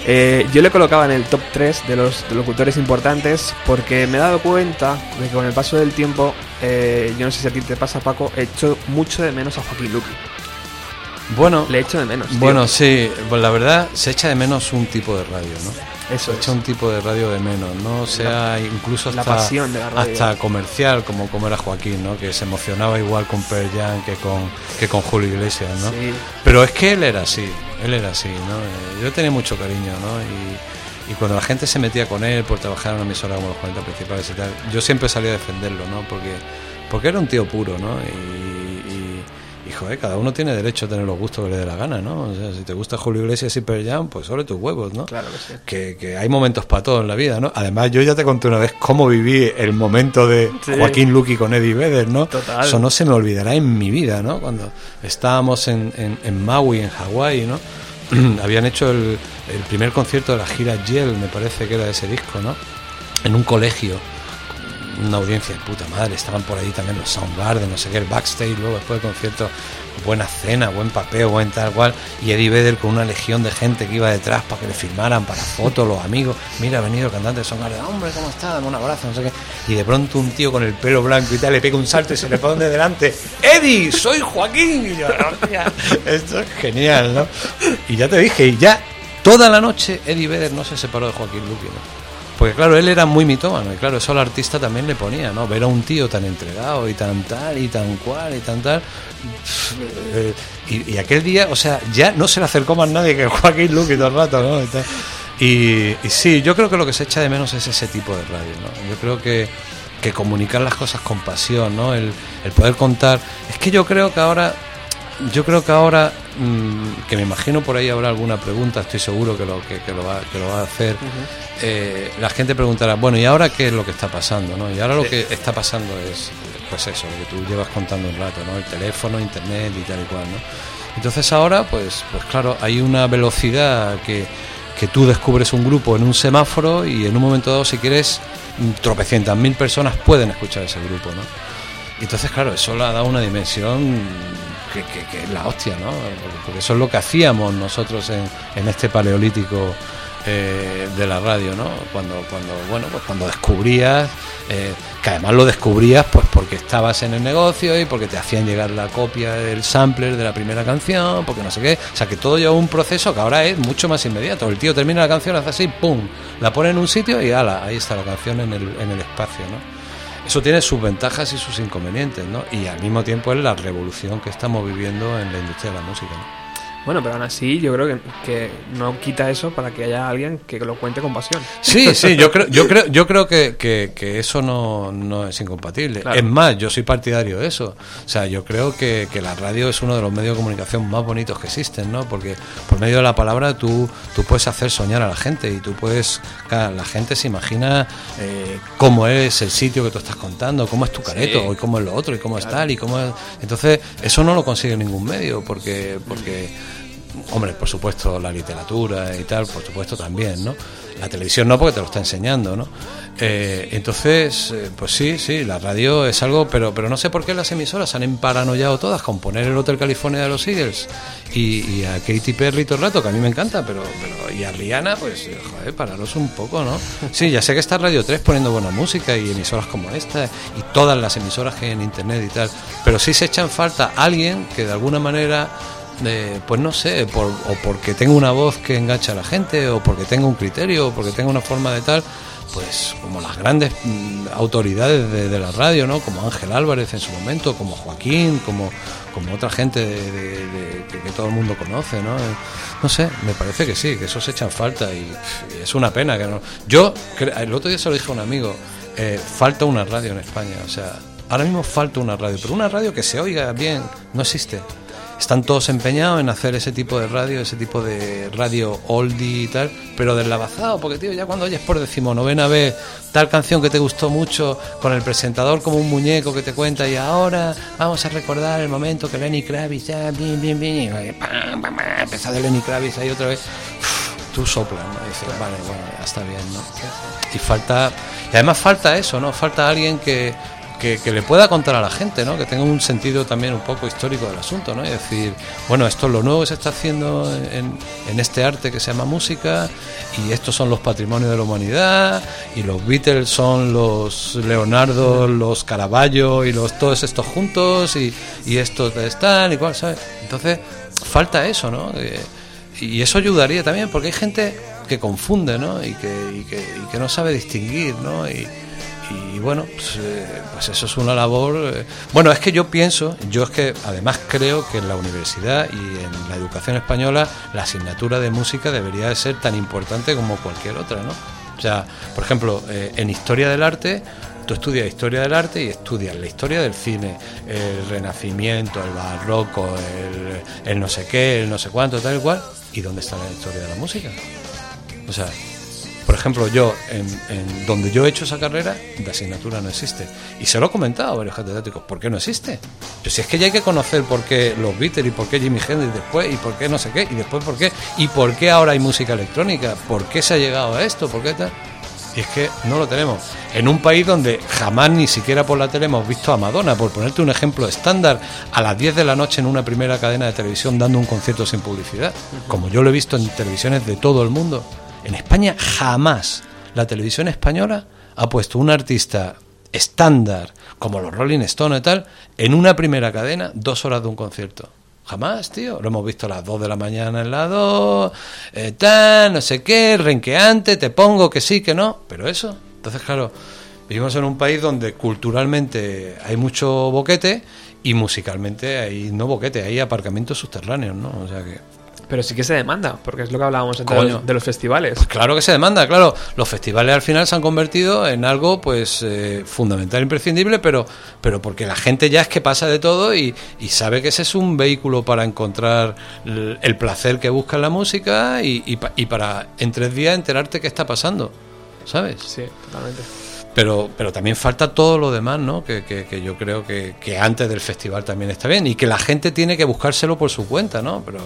Eh, yo le colocaba en el top 3 de los de locutores importantes porque me he dado cuenta de que con el paso del tiempo, eh, yo no sé si a ti te pasa, Paco, he hecho mucho de menos a Joaquín Luqui. Bueno, Le echo de menos. tío. bueno, sí, pues la verdad se echa de menos un tipo de radio, ¿no? Eso Se es. echa un tipo de radio de menos, no sea incluso la hasta, pasión de la radio. hasta comercial como, como era Joaquín, ¿no? Que se emocionaba igual con Pearl Jam que con, que con Julio Iglesias, ¿no? Sí. Pero es que él era así, él era así, ¿no? Eh, Yo tenía mucho cariño, ¿no? Y, y cuando la gente se metía con él por trabajar en una emisora como los 40 principales y tal, yo siempre salía a defenderlo, ¿no? Porque, porque era un tío puro, ¿no? Y, joder, cada uno tiene derecho a tener los gustos que le dé la gana, ¿no? O sea, si te gusta Julio Iglesias y Pearl Jam, pues sobre tus huevos, ¿no? Claro que sí. Que, que hay momentos para todo en la vida, ¿no? Además, yo ya te conté una vez cómo viví el momento de Sí. Joaquín Luqui con Eddie Vedder, ¿no? Total. Eso no se me olvidará en mi vida, ¿no? Cuando estábamos en, en, en Maui, en Hawái, ¿no? Habían hecho el, el primer concierto de la gira Yell, me parece que era de ese disco, ¿no? En un colegio, una audiencia de puta madre, estaban por ahí también los Soundgarden, no sé qué, el backstage, luego después del concierto, buena cena, buen papeo, buen tal cual, y Eddie Vedder con una legión de gente que iba detrás para que le firmaran, para fotos, los amigos, mira, ha venido el cantante de Soundgarden, hombre, ¿cómo está? Dame un abrazo, no sé qué, y de pronto un tío con el pelo blanco y tal, le pega un salto y se le pone delante, Eddie, soy Joaquín, y yo, "Hostia, esto es genial, ¿no? Y ya te dije, y ya toda la noche Eddie Vedder no se separó de Joaquín Luqui, ¿no? Porque claro, él era muy mitómano y claro, eso al artista también le ponía, ¿no? Ver a un tío tan entregado y tan tal y tan cual y tan tal. eh, y, aquel día, o sea, ya no se le acercó más nadie que Joaquín Luqui todo el rato, ¿no? Y- y sí, yo creo que lo que se echa de menos es ese tipo de radio, ¿no? Yo creo que, que comunicar las cosas con pasión, ¿no? El, el poder contar. Es que yo creo que ahora yo creo que ahora, mm, que me imagino por ahí habrá alguna pregunta, estoy seguro que lo, que, que lo, va, que lo va a hacer. eh, la gente preguntará, bueno, ¿y ahora qué es lo que está pasando? ¿no? Y ahora lo que está pasando es, pues eso, lo que tú llevas contando un rato, ¿no? El teléfono, internet y tal y cual, ¿no? Entonces ahora, pues, pues claro, hay una velocidad que, que tú descubres un grupo en un semáforo y en un momento dado, si quieres, mm, tropecientas mil personas pueden escuchar ese grupo, ¿no? Entonces, claro, eso le ha dado una dimensión que, es la hostia, ¿no? Porque eso es lo que hacíamos nosotros en, en este paleolítico eh, de la radio, ¿no? Cuando, cuando, bueno, pues cuando descubrías, eh, que además lo descubrías pues porque estabas en el negocio y porque te hacían llegar la copia del sampler de la primera canción, porque no sé qué. O sea, que todo lleva un proceso que ahora es mucho más inmediato. El tío termina la canción, hace así, ¡pum! La pone en un sitio y ala, ahí está la canción en el, en el espacio, ¿no? Eso tiene sus ventajas y sus inconvenientes, ¿no? Y al mismo tiempo es la revolución que estamos viviendo en la industria de la música. Bueno, pero aún así yo creo que, que no quita eso para que haya alguien que lo cuente con pasión. Sí, sí, yo creo, yo creo, yo creo que, que- que eso no, no es incompatible. Claro. Es más, yo soy partidario de eso. O sea, yo creo que, que la radio es uno de los medios de comunicación más bonitos que existen, ¿no? Porque por medio de la palabra tú, tú puedes hacer soñar a la gente y tú puedes, claro, la gente se imagina eh, cómo es el sitio que tú estás contando, cómo es tu careto, y cómo es lo otro, y cómo es tal, y cómo es... Entonces, eso no lo consigue ningún medio, porque, porque Hombre, por supuesto, la literatura y tal, por supuesto también, ¿no? La televisión no, porque te lo está enseñando, ¿no? Eh, entonces, eh, pues sí, sí, la radio es algo, pero, pero no sé por qué las emisoras han emparanoyado todas con poner el Hotel California de los Eagles y, a Katy Perry todo el rato, que a mí me encanta, pero, pero y a Rihanna, pues, eh, joder, pararos un poco, ¿no? Sí, ya sé que está Radio 3 poniendo buena música y emisoras como esta y todas las emisoras que hay en Internet y tal, pero sí se echa en falta alguien que de alguna manera pues no sé, por, o porque tenga una voz que engancha a la gente, o porque tenga un criterio, o porque tenga una forma de tal, pues como las grandes mm, autoridades de, la radio, ¿no? Como Ángel Álvarez en su momento, como Joaquín, como, como otra gente de, que, todo el mundo conoce, ¿no? Eh, No sé, me parece que sí, que eso se echa en falta y, es una pena que no. Yo, el otro día se lo dije a un amigo, eh, falta una radio en España, o sea, ahora mismo falta una radio, pero una radio que se oiga bien no existe. Están todos empeñados en hacer ese tipo de radio, ese tipo de radio oldie y tal, pero deslavazado, porque tío, ya cuando oyes por decimonovena vez tal canción que te gustó mucho, con el presentador como un muñeco que te cuenta y ahora vamos a recordar el momento que Lenny Kravitz, ya, bien, bien, bien, y pam, pam, pam, empezó de Lenny Kravitz ahí otra vez, tú soplas, ¿no? Y dices, vale, bueno, ya está bien, ¿no? Y falta, y además falta eso, ¿no? Falta alguien que, que, le pueda contar a la gente, ¿no? Que tenga un sentido también un poco histórico del asunto, ¿no? Y decir, bueno, esto es lo nuevo que se está haciendo en, este arte que se llama música y estos son los patrimonios de la humanidad y los Beatles son los Leonardo, los Caravaggio y los todos estos juntos y, y estos están y cuál, ¿sabes? Entonces, falta eso, ¿no? Eh, y eso ayudaría también, porque hay gente que confunde, ¿no? Y que, y que, y que no sabe distinguir, ¿no? Y, y bueno, pues, eh, pues eso es una labor. eh, Bueno, es que yo pienso, yo es que además creo que en la universidad y en la educación española la asignatura de música debería de ser tan importante como cualquier otra, ¿no? O sea, por ejemplo, eh, en historia del arte, tú estudias historia del arte y estudias la historia del cine, el renacimiento, el barroco, el, el no sé qué, el no sé cuánto, tal y cual. ¿Y dónde está la historia de la música? O sea, por ejemplo, yo, en, donde yo he hecho esa carrera, de asignatura no existe. Y se lo he comentado a varios catedráticos, ¿por qué no existe? Pues si es que ya hay que conocer por qué los Beatles y por qué Jimi Hendrix después, y por qué no sé qué, y después por qué, y por qué ahora hay música electrónica, por qué se ha llegado a esto, por qué tal. Y es que no lo tenemos. En un país donde jamás ni siquiera por la tele hemos visto a Madonna, por ponerte un ejemplo estándar, a las 10 de la noche en una primera cadena de televisión dando un concierto sin publicidad, como yo lo he visto en televisiones de todo el mundo. En España jamás la televisión española ha puesto un artista estándar como los Rolling Stones y tal en una primera cadena dos horas de un concierto. Jamás, tío. Lo hemos visto a las 2 de la mañana en la 2, eh, tal, no sé qué, renqueante, te pongo que sí, que no. Pero eso. Entonces, claro, vivimos en un país donde culturalmente hay mucho boquete y musicalmente hay no boquete, hay aparcamientos subterráneos, ¿no? O sea que. Pero sí que se demanda, porque es lo que hablábamos antes de los, de los festivales. Pues claro que se demanda, claro. Los festivales al final se han convertido en algo pues eh, fundamental, imprescindible, pero, pero porque la gente ya es que pasa de todo y, y sabe que ese es un vehículo para encontrar el, el placer que busca en la música y, y pa- y para en tres días enterarte qué está pasando, ¿sabes? Sí, totalmente. Pero, pero también falta todo lo demás, ¿no? Que, que- que yo creo que, que antes del festival también está bien y que la gente tiene que buscárselo por su cuenta, ¿no? Pero,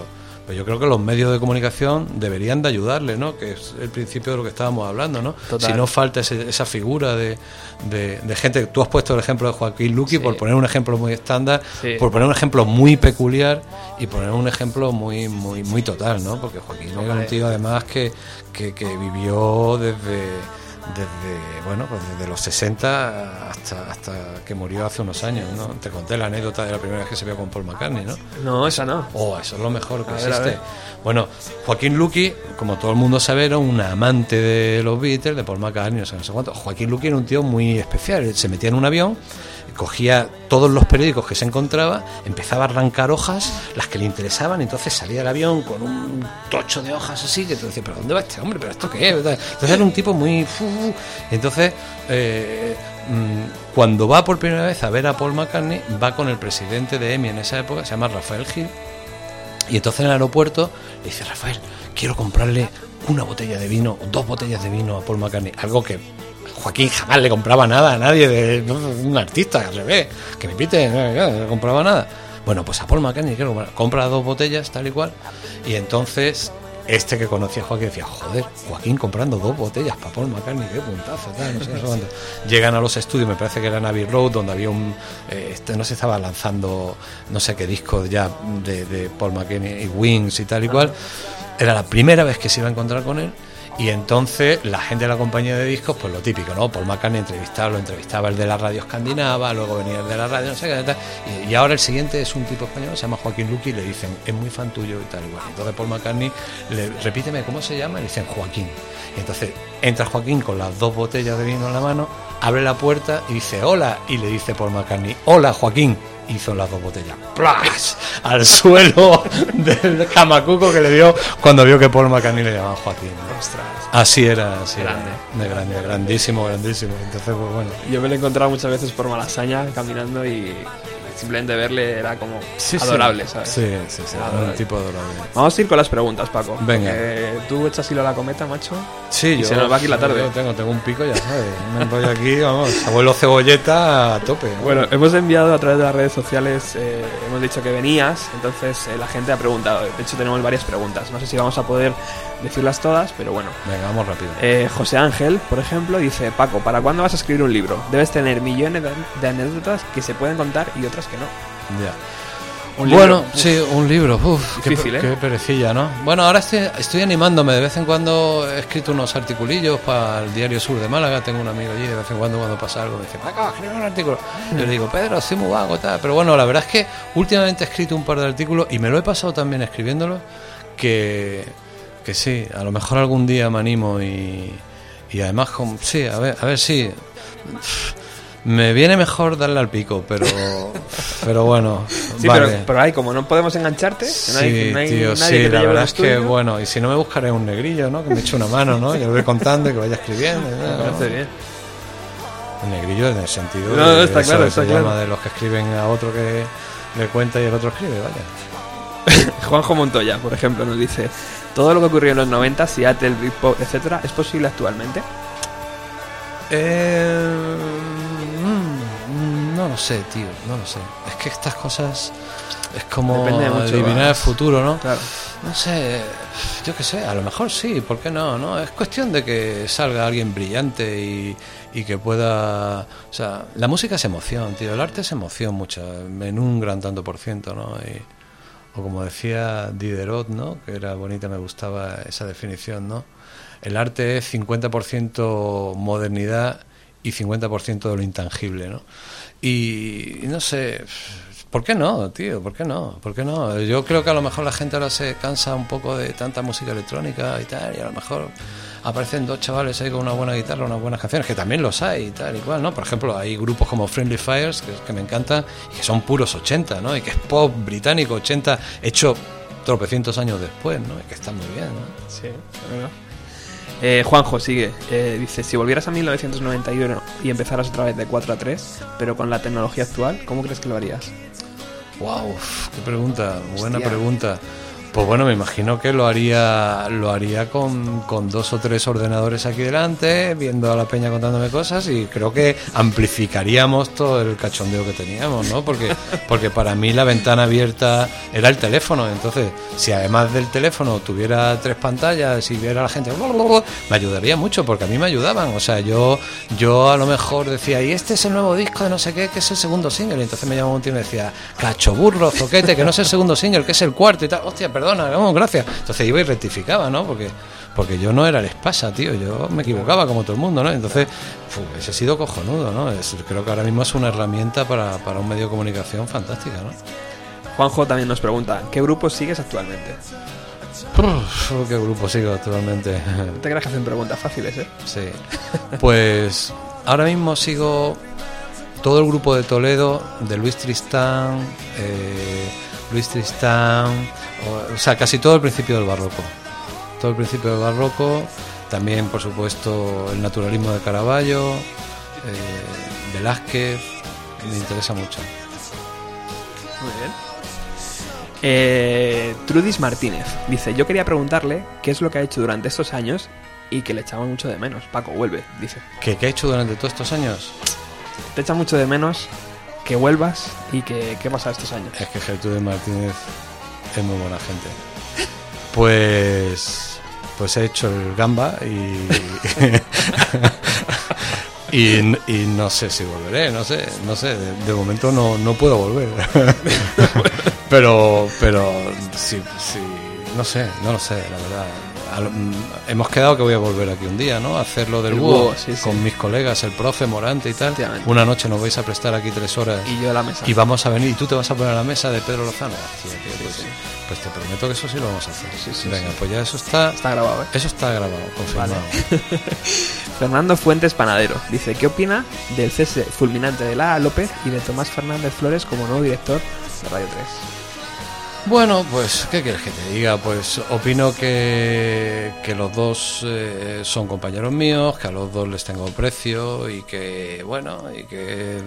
pero yo creo que los medios de comunicación deberían de ayudarle, ¿no? Que es el principio de lo que estábamos hablando, ¿no? Total. Si no falta ese- esa figura de, de- de gente. Tú has puesto el ejemplo de Joaquín Luqui Sí. por poner un ejemplo muy estándar, Sí. por poner un ejemplo muy peculiar y poner un ejemplo muy muy muy total, ¿no? Porque Joaquín era un tío además que, que, que vivió desde desde bueno pues desde los 60 hasta hasta que murió hace unos años no te conté la anécdota de la primera vez que se vio con Paul McCartney no No, esa no. oh eso es lo mejor que A existe. ver. bueno Joaquín Luqui como todo el mundo sabe era un amante de los Beatles de Paul McCartney no sé, no sé cuánto. Joaquín Luqui era un tío muy especial. Se metía en un avión cogía todos los periódicos que se encontraba, empezaba a arrancar hojas, las que le interesaban, entonces salía del avión con un tocho de hojas así, que tú decías, ¿pero dónde va este hombre? ¿Pero esto qué es? Entonces era un tipo muy... Entonces, eh, mm, cuando va por primera vez a ver a Paul McCartney, va con el presidente de EMI en esa época, se llama Rafael Gil, y entonces en el aeropuerto le dice, Rafael, quiero comprarle una botella de vino, dos botellas de vino a Paul McCartney, algo que Joaquín jamás le compraba nada a nadie, de un artista, al revés, que me pite, no, no, le compraba nada. Bueno, pues a Paul McCartney comprar, compra dos botellas, tal y cual, y entonces este que conocía a Joaquín decía, joder, Joaquín comprando dos botellas para Paul McCartney, qué puntazo, tal, no sé. Llegan a los estudios, me parece que era Abbey Road, donde había un, eh, este, no se estaba lanzando, no sé qué disco ya de, de Paul McCartney y Wings y tal y cual. Era la primera vez que se iba a encontrar con él. Y entonces la gente de la compañía de discos, pues lo típico, ¿no? Paul McCartney entrevistaba, lo entrevistaba el de la radio escandinava, luego venía el de la radio, no sé qué, tal. Y, ahora el siguiente es un tipo español, se llama Joaquín Luqui, y le dicen, es muy fan tuyo y tal igual. Entonces Paul McCartney, le, repíteme, ¿cómo se llama? Y le dicen Joaquín. Y entonces entra Joaquín con las dos botellas de vino en la mano, abre la puerta y dice, hola, y le dice Paul McCartney, hola Joaquín. Hizo las dos botellas, ¡plas! al suelo del camacuco que le dio cuando vio que Paul McCartney le llamaba Joaquín. Así era, así era. Grande. De grande, grandísimo, grandísimo. Entonces, pues bueno. Yo me lo he encontrado muchas veces por Malasaña caminando y simplemente verle era como Sí, sí. adorable, ¿sabes? Sí, sí, sí. Era Un adorable. tipo adorable. Vamos a ir con las preguntas, Paco. Venga. porque Tú echas hilo a la cometa, macho. Sí, Y yo, se nos va aquí la tarde. yo tengo, tengo un pico, ya sabes. Me enrollo aquí, vamos. Abuelo cebolleta a tope. Bueno, hemos enviado a través de las redes sociales, eh, hemos dicho que venías, entonces eh, la gente ha preguntado. De hecho, tenemos varias preguntas. No sé si vamos a poder decirlas todas, pero bueno. Venga, vamos rápido. Eh, José Ángel, por ejemplo, dice: Paco, ¿para cuándo vas a escribir un libro? Debes tener millones de anécdotas que se pueden contar y otras que no. Ya. Un bueno, libro, uf, sí, un libro. Uf, qué, Difícil, ¿eh? qué perecilla, ¿no? Bueno, ahora estoy, estoy animándome. De vez en cuando he escrito unos articulillos para el Diario Sur de Málaga. Tengo un amigo allí. De vez en cuando, cuando pasa algo, me dice, Paco, escribe un artículo. Yo le digo, Pedro, estoy muy vago, tal. Pero bueno, la verdad es que últimamente he escrito un par de artículos y me lo he pasado también escribiéndolos. Que, que sí, a lo mejor algún día me animo y, y además, con, sí, a ver, a ver si. Me viene mejor darle al pico, pero, pero bueno. Sí, vale. pero, pero hay, como no podemos engancharte, no hay, Sí, no hay tío, nadie sí, que te la verdad es que bueno, y si no me buscaré un negrillo, ¿no? Que me eche una mano, ¿no? Yo lo voy contando y que vaya escribiendo. ¿no? Me parece bien. El negrillo en el sentido No, de está eso claro, que está se claro. llama de los que escriben a otro que le cuenta y el otro escribe, vaya. Juanjo Montoya, por ejemplo, nos dice: Todo lo que ocurrió en los 90, Seattle, Britpop, etcétera, ¿es posible actualmente? Eh, no lo sé, tío, no lo sé. Es que estas cosas es como Depende mucho, adivinar va. el futuro, ¿no? Claro. No sé, yo qué sé, a lo mejor sí, ¿por qué no? no? Es cuestión de que salga alguien brillante y, y que pueda... O sea, la música es emoción, tío, el arte es emoción mucho, en un gran tanto por ciento, ¿no? Y- o como decía Diderot, ¿no? Que era bonita, me gustaba esa definición, ¿no? El arte es 50% modernidad y 50% de lo intangible, ¿no? Y, no sé, ¿por qué no, tío? ¿Por qué no? ¿Por qué no? Yo creo que a lo mejor la gente ahora se cansa un poco de tanta música electrónica y tal, y a lo mejor aparecen dos chavales ahí con una buena guitarra, unas buenas canciones, que también los hay y tal y cual, ¿no? Por ejemplo, hay grupos como Friendly Fires, que, que me encantan, y que son puros 80, ¿no? Y que es pop británico 80, hecho tropecientos años después, ¿no? Y que está muy bien, ¿no? Sí, Eh, Juanjo sigue, eh, dice, si volvieras a 1991 y empezaras otra vez de 4 a 3, pero con la tecnología actual, ¿cómo crees que lo harías? Wow, qué pregunta, buena Hostia. pregunta. Pues bueno, me imagino que lo haría lo haría con, con dos o tres ordenadores aquí delante, viendo a la peña contándome cosas y creo que amplificaríamos todo el cachondeo que teníamos, ¿no? Porque, porque para mí la ventana abierta era el teléfono, entonces si además del teléfono tuviera tres pantallas y viera a la gente, me ayudaría mucho porque a mí me ayudaban, o sea, yo, yo a lo mejor decía, y este es el nuevo disco de no sé qué, que es el segundo single, y entonces me llamaba un tío y me decía, cacho burro, zoquete, que no es el segundo single, que es el cuarto y tal, hostia, perdona, vamos, gracias. Entonces iba y rectificaba, ¿no? Porque, porque yo no era el espasa, tío, yo me equivocaba como todo el mundo, ¿no? Entonces, ese ha sido cojonudo, ¿no? Es- creo que ahora mismo es una herramienta para, para un medio de comunicación fantástica, ¿no? Juanjo también nos pregunta, ¿qué grupo sigues actualmente? Uf, ¿Qué grupo sigo actualmente? Te creas que hacen preguntas fáciles, ¿eh? Sí. Pues ahora mismo sigo todo el grupo de Toledo, de Luis Tristán, eh, Luis Tristán, o, o sea, casi todo el principio del barroco. Todo el principio del barroco, también por supuesto el naturalismo de Caravaggio, eh, Velázquez, me interesa mucho. Muy bien. Eh, Trudis Martínez dice, yo quería preguntarle qué es lo que ha hecho durante estos años y que le echaba mucho de menos. Paco, vuelve, dice. ¿Qué, qué he hecho durante todos estos años? Te echa mucho de menos que vuelvas y que qué pasa estos años. Es que Gertrude Martínez es muy buena gente. Pues, pues he hecho el gamba y, y, y no sé si volveré, no sé, no sé, de, de momento no, no puedo volver. pero, pero sí, sí, no sé, no lo sé, la verdad. Mm, hemos quedado que voy a volver aquí un día, ¿no? A hacer lo del El búho sí. con mis colegas, el profe Morante y tal. Una noche nos vais a prestar aquí tres horas Y yo a la mesa. y vamos a venir y tú te vas a poner a la mesa de Pedro Lozano. Tío, tío, pues, pues te prometo que eso sí lo vamos a hacer. Venga, pues ya eso está, Está grabado, ¿eh? eso está grabado, confirmado. Fernando Fuentes Panadero dice, ¿qué opina del cese fulminante de Lara López y de Tomás Fernández Flores como nuevo director de Radio 3? Bueno, pues, ¿qué quieres que te diga? Pues opino que, que los dos eh, son compañeros míos, que a los dos les tengo precio y que, bueno, y que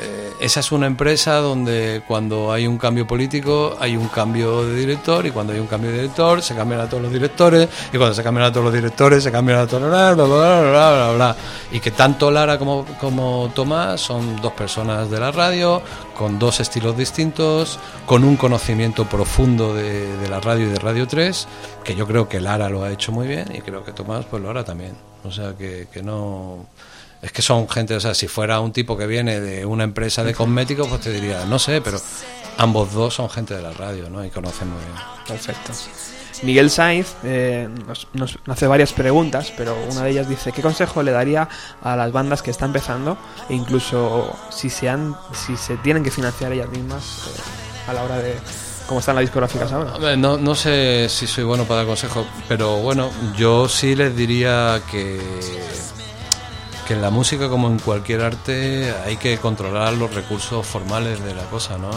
eh, esa es una empresa donde cuando hay un cambio político hay un cambio de director y cuando hay un cambio de director se cambian a todos los directores y cuando se cambian a todos los directores se cambian a todos los... Bla, bla, bla, bla, bla, bla. Y que tanto Lara como, como Tomás son dos personas de la radio con dos estilos distintos, con un conocimiento profundo de, la radio y de Radio 3, que yo creo que Lara lo ha hecho muy bien y creo que Tomás pues lo hará también. O sea que, que no... Es que son gente, o sea, si fuera un tipo que viene de una empresa de cosméticos, pues te diría, no sé, pero ambos dos son gente de la radio, ¿no? Y conocen muy bien. Perfecto. Miguel Sainz eh, nos, nos hace varias preguntas, pero una de ellas dice, ¿qué consejo le daría a las bandas que están empezando e incluso si se, han, si se tienen que financiar ellas mismas eh, a la hora de cómo están las discográficas ahora? No, sé si soy bueno para dar consejos, pero bueno, yo sí les diría que, que en la música, como en cualquier arte, hay que controlar los recursos formales de la cosa, ¿no?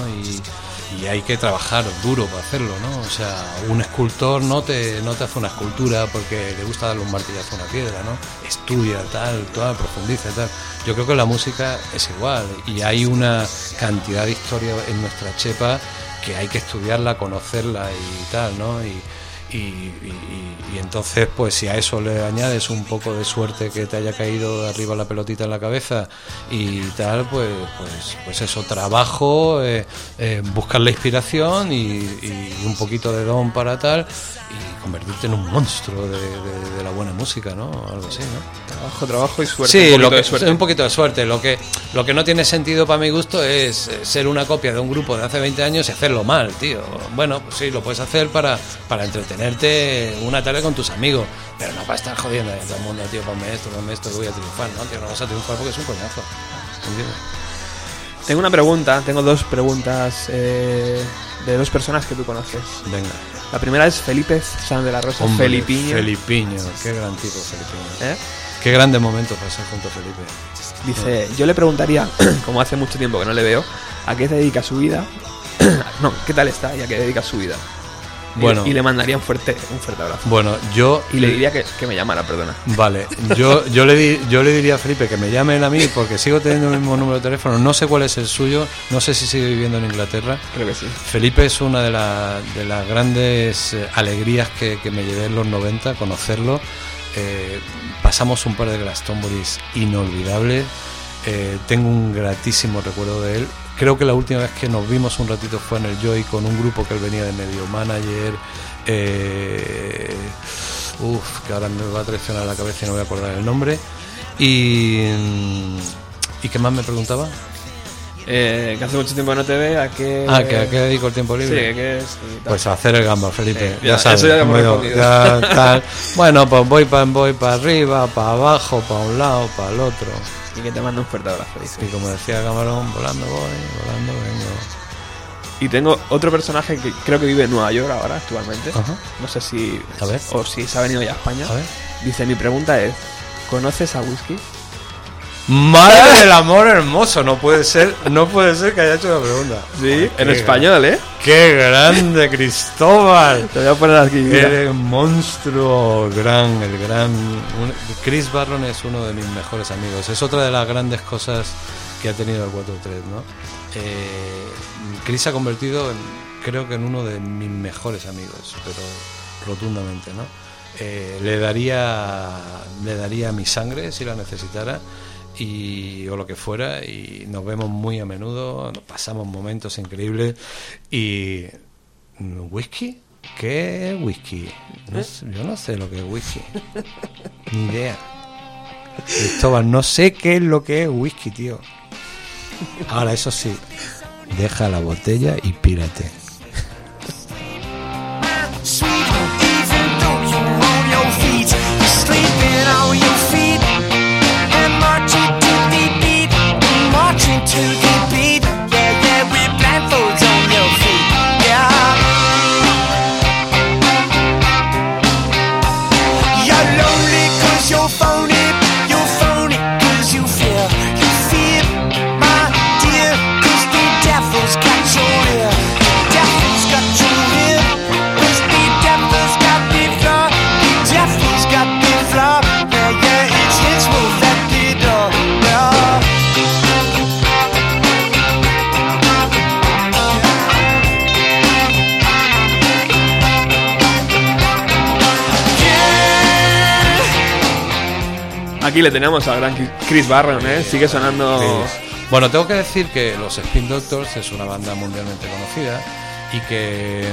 Y hay que trabajar duro para hacerlo, ¿no? O sea, un escultor no te, no te hace una escultura porque le gusta darle un martillazo a una piedra, ¿no? Estudia, tal, tal, profundiza, tal. Yo creo que la música es igual y hay una cantidad de historia en nuestra chepa que hay que estudiarla, conocerla y tal, ¿no? Y, y- y entonces, pues si a eso le añades un poco de suerte que te haya caído de arriba la pelotita en la cabeza y tal, pues, pues, pues eso, trabajo, eh, eh, buscar la inspiración y, y un poquito de don para tal y convertirte en un monstruo de, de- de la buena música, ¿no? Algo así, ¿no? Trabajo, trabajo y suerte. Sí, un lo poquito que, de suerte. un poquito de suerte. Lo que, lo que no tiene sentido para mi gusto es eh, ser una copia de un grupo de hace 20 años y hacerlo mal, tío. Bueno, pues sí, lo puedes hacer para, para entretenerte una tarde con tus amigos, pero no para estar jodiendo a todo el mundo, tío, ponme esto, ponme esto, que voy a triunfar, ¿no? Tío, no vas a triunfar porque es un coñazo. ¿Entiendes? Tengo una pregunta, tengo dos preguntas eh, de dos personas que tú conoces. Venga. La primera es Felipe San de la Rosa, Hombre, Felipiño. Felipiño, qué gran tipo, Felipiño. ¿eh? Qué grande momento pasar junto a Felipe. Dice, yo le preguntaría, como hace mucho tiempo que no le veo, ¿a qué se dedica su vida? no, ¿qué tal está y a qué dedica su vida? Y- Bueno. Y, le mandaría un fuerte, un fuerte abrazo. Bueno, yo Y le diría que, que me llamara, perdona. Vale, yo, yo, le di- yo le diría a Felipe que me llamen a mí porque sigo teniendo el mismo número de teléfono, no sé cuál es el suyo, no sé si sigue viviendo en Inglaterra. Creo que sí. Felipe es una de, la- de las grandes eh, alegrías que, que me llevé en los 90, conocerlo. Eh, pasamos un par de Glastonburys inolvidables. Eh, tengo un gratísimo recuerdo de él. Creo que la última vez que nos vimos un ratito fue en el Joy con un grupo que él venía de medio manager. Eh, uf, que ahora me va a traicionar la cabeza y no voy a acordar el nombre. Y, ¿y qué más me preguntaba? Eh, que hace mucho tiempo no te ve, ¿a qué...? Ah, ¿que a qué dedico el tiempo libre? Pues a hacer el gamba, Felipe. Ya, ya, sabes. eso ya hemos bueno, respondido. ya tal. Bueno, pues voy para voy para arriba, para abajo, para un lado, para el otro. Y que te mando un fuerte abrazo, dice. Y como decía Camarón, volando voy, volando vengo. Y tengo otro personaje que creo que vive en Nueva York ahora, actualmente. Ajá. No sé si... A ver. O si se ha venido ya a España. A ver. Dice, mi pregunta es, ¿conoces a Whisky? Madre del amor hermoso, no puede ser, no puede ser que haya hecho la pregunta. Sí, en español, ¿eh? ¡Qué grande, Cristóbal! Te voy a poner aquí. Eres monstruo gran, el gran. Chris Barron es uno de mis mejores amigos. Es otra de las grandes cosas que ha tenido el 4-3, ¿no? Eh, Chris se ha convertido, en, creo que en uno de mis mejores amigos, pero rotundamente, ¿no? Eh, le daría, le daría mi sangre si la necesitara y o lo que fuera y nos vemos muy a menudo, nos pasamos momentos increíbles y Mm, ¿Whisky? ¿Qué es whisky? No sé- yo no sé lo que es whisky. Ni idea. Cristóbal, no sé qué es lo que es whisky, tío. Ahora, eso sí, deja la botella y pírate. To aquí le tenemos al gran Chris Barron, ¿eh? Sigue sonando... Sí. Bueno, tengo que decir que los Spin Doctors es una banda mundialmente conocida y que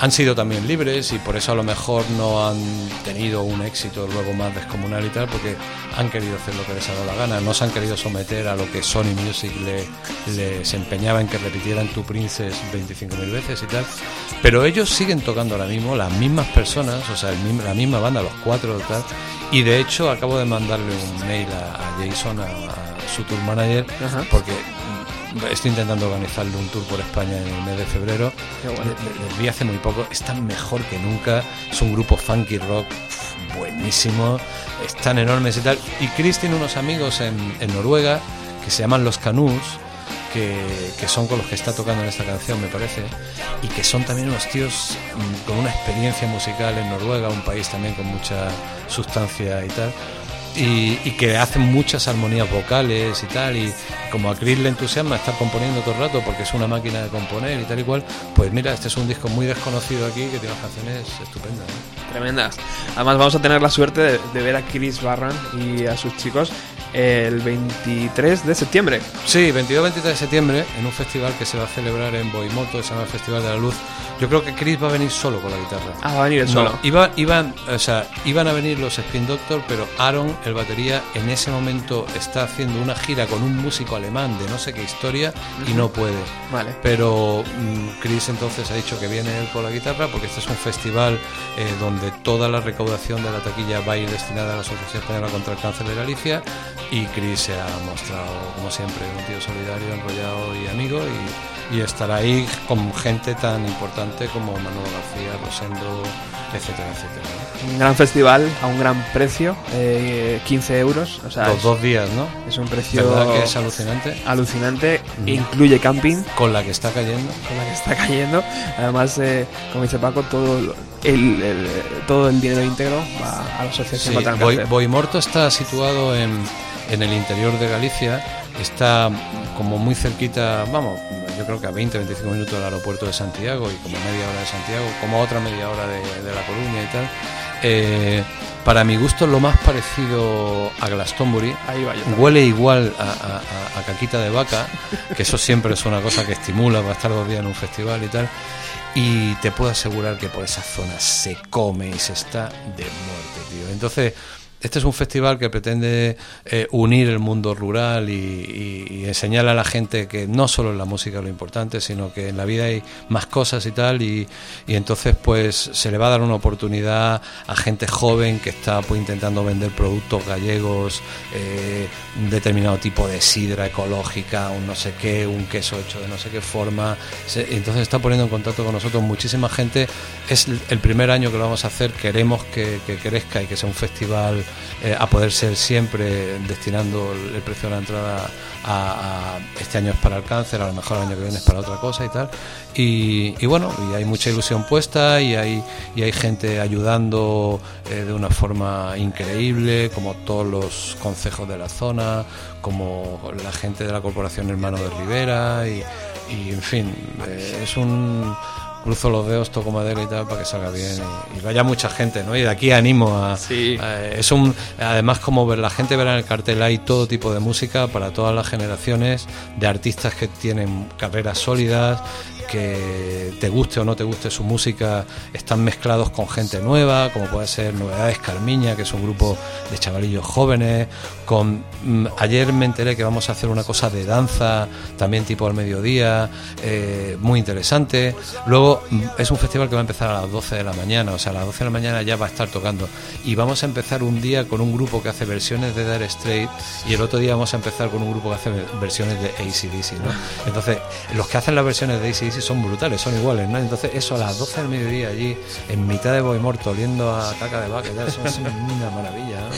han sido también libres y por eso a lo mejor no han tenido un éxito luego más descomunal y tal, porque han querido hacer lo que les ha dado la gana, no se han querido someter a lo que Sony Music le, les empeñaba en que repitieran Tu Princess 25.000 veces y tal, pero ellos siguen tocando ahora mismo, las mismas personas, o sea, el la misma banda, los cuatro y tal, y de hecho acabo de mandarle un mail a, a Jason, a, a su tour manager, Ajá. porque estoy intentando organizarle un tour por España en el mes de febrero. Qué bueno. Le- le- Les vi hace muy poco, están mejor que nunca, es un grupo funky rock buenísimo, están enormes y tal. Y Chris tiene unos amigos en, en Noruega que se llaman Los Canús, que, que son con los que está tocando en esta canción, me parece, y que son también unos tíos mm, con una experiencia musical en Noruega, un país también con mucha sustancia y tal. Y, y que hacen muchas armonías vocales y tal, y como a Chris le entusiasma estar componiendo todo el rato porque es una máquina de componer y tal y cual, pues mira, este es un disco muy desconocido aquí que tiene unas canciones estupendas. ¿no? Tremendas. Además vamos a tener la suerte de, de ver a Chris Barron y a sus chicos el 23 de septiembre. Sí, 22-23 de septiembre, en un festival que se va a celebrar en Boimoto, que se llama el Festival de la Luz. Yo creo que Chris va a venir solo con la guitarra. Ah, va a venir él solo. No, iba- iban, o sea, iban a venir los Spin Doctor, pero Aaron, el batería, en ese momento está haciendo una gira con un músico alemán de no sé qué historia y no puede. Vale. Pero mm, Chris entonces ha dicho que viene él con la guitarra porque este es un festival eh, donde toda la recaudación de la taquilla va a ir destinada a la Asociación Española contra el Cáncer de Galicia y Chris se ha mostrado, como siempre, un tío solidario, enrollado y amigo y, y estará ahí con gente tan importante como Manuel García, Rosendo, etcétera, etcétera. Un gran festival a un gran precio, eh, 15 euros. O sea, Los dos días, ¿no? es un precio ¿Verdad que es alucinante? alucinante. Ujú. Incluye camping, Con la que está cayendo. con la que está cayendo. Además, eh, como dice Paco, todo lo- el, el- todo el dinero íntegro va a la asociación Sí, cáncer. Boimorto está situado en, en el interior de Galicia, está como muy cerquita, vamos, yo creo que a 20-25 minutos del aeropuerto de Santiago y como media hora de Santiago, como otra media hora de, de La Coruña y tal. Eh, para mi gusto, lo más parecido a Glastonbury. Ahí va. Huele igual a- a caquita de vaca, que eso siempre es una cosa que estimula para estar dos días en un festival y tal. Y te puedo asegurar que por esa zona se come y se está de muerte, tío. Entonces, este es un festival que pretende eh, unir el mundo rural y, y- enseñar a la gente que no solo en la música es lo importante, sino que en la vida hay más cosas y tal. Y, entonces, pues se le va a dar una oportunidad a gente joven que está pues, intentando vender productos gallegos, eh, un determinado tipo de sidra ecológica, un no sé qué, un queso hecho de no sé qué forma. Se- entonces está poniendo en contacto con nosotros muchísima gente. Es el- primer año que lo vamos a hacer. Queremos que, que crezca y que sea un festival eh, a poder ser siempre destinando el, precio de la entrada a, este año es para el cáncer, a lo mejor el año que viene es para otra cosa y tal. Y, bueno, y hay mucha ilusión puesta y hay, y hay gente ayudando eh, de una forma increíble, como todos los consejos de la zona, como la gente de la Corporación Hermano de Rivera y, y, en fin, eh, es un cruzo los dedos, toco madera y tal para que salga bien y, y vaya mucha gente, ¿no? Y de aquí animo a, Sí. a- es un además como ver la gente verá en el cartel hay todo tipo de música para todas las generaciones de artistas que tienen carreras sólidas que te guste o no te guste su música están mezclados con gente nueva como puede ser Novedades Carmiña que es un grupo de chavalillos jóvenes con mm, ayer me enteré que vamos a hacer una cosa de danza también tipo al mediodía eh, muy interesante. Luego mm, es un festival que va a empezar a las 12 de la mañana o sea a las 12 de la mañana ya va a estar tocando. Y vamos a empezar un día con un grupo que hace versiones de Dire Straits y el otro día vamos a empezar con un grupo que hace versiones de ACDC ¿no? entonces los que hacen las versiones de ACDC son brutales son iguales ¿no? entonces eso a las 12 del mediodía allí en mitad de Boimorto oliendo a caca de vaca y tal, eso es una maravilla ¿no?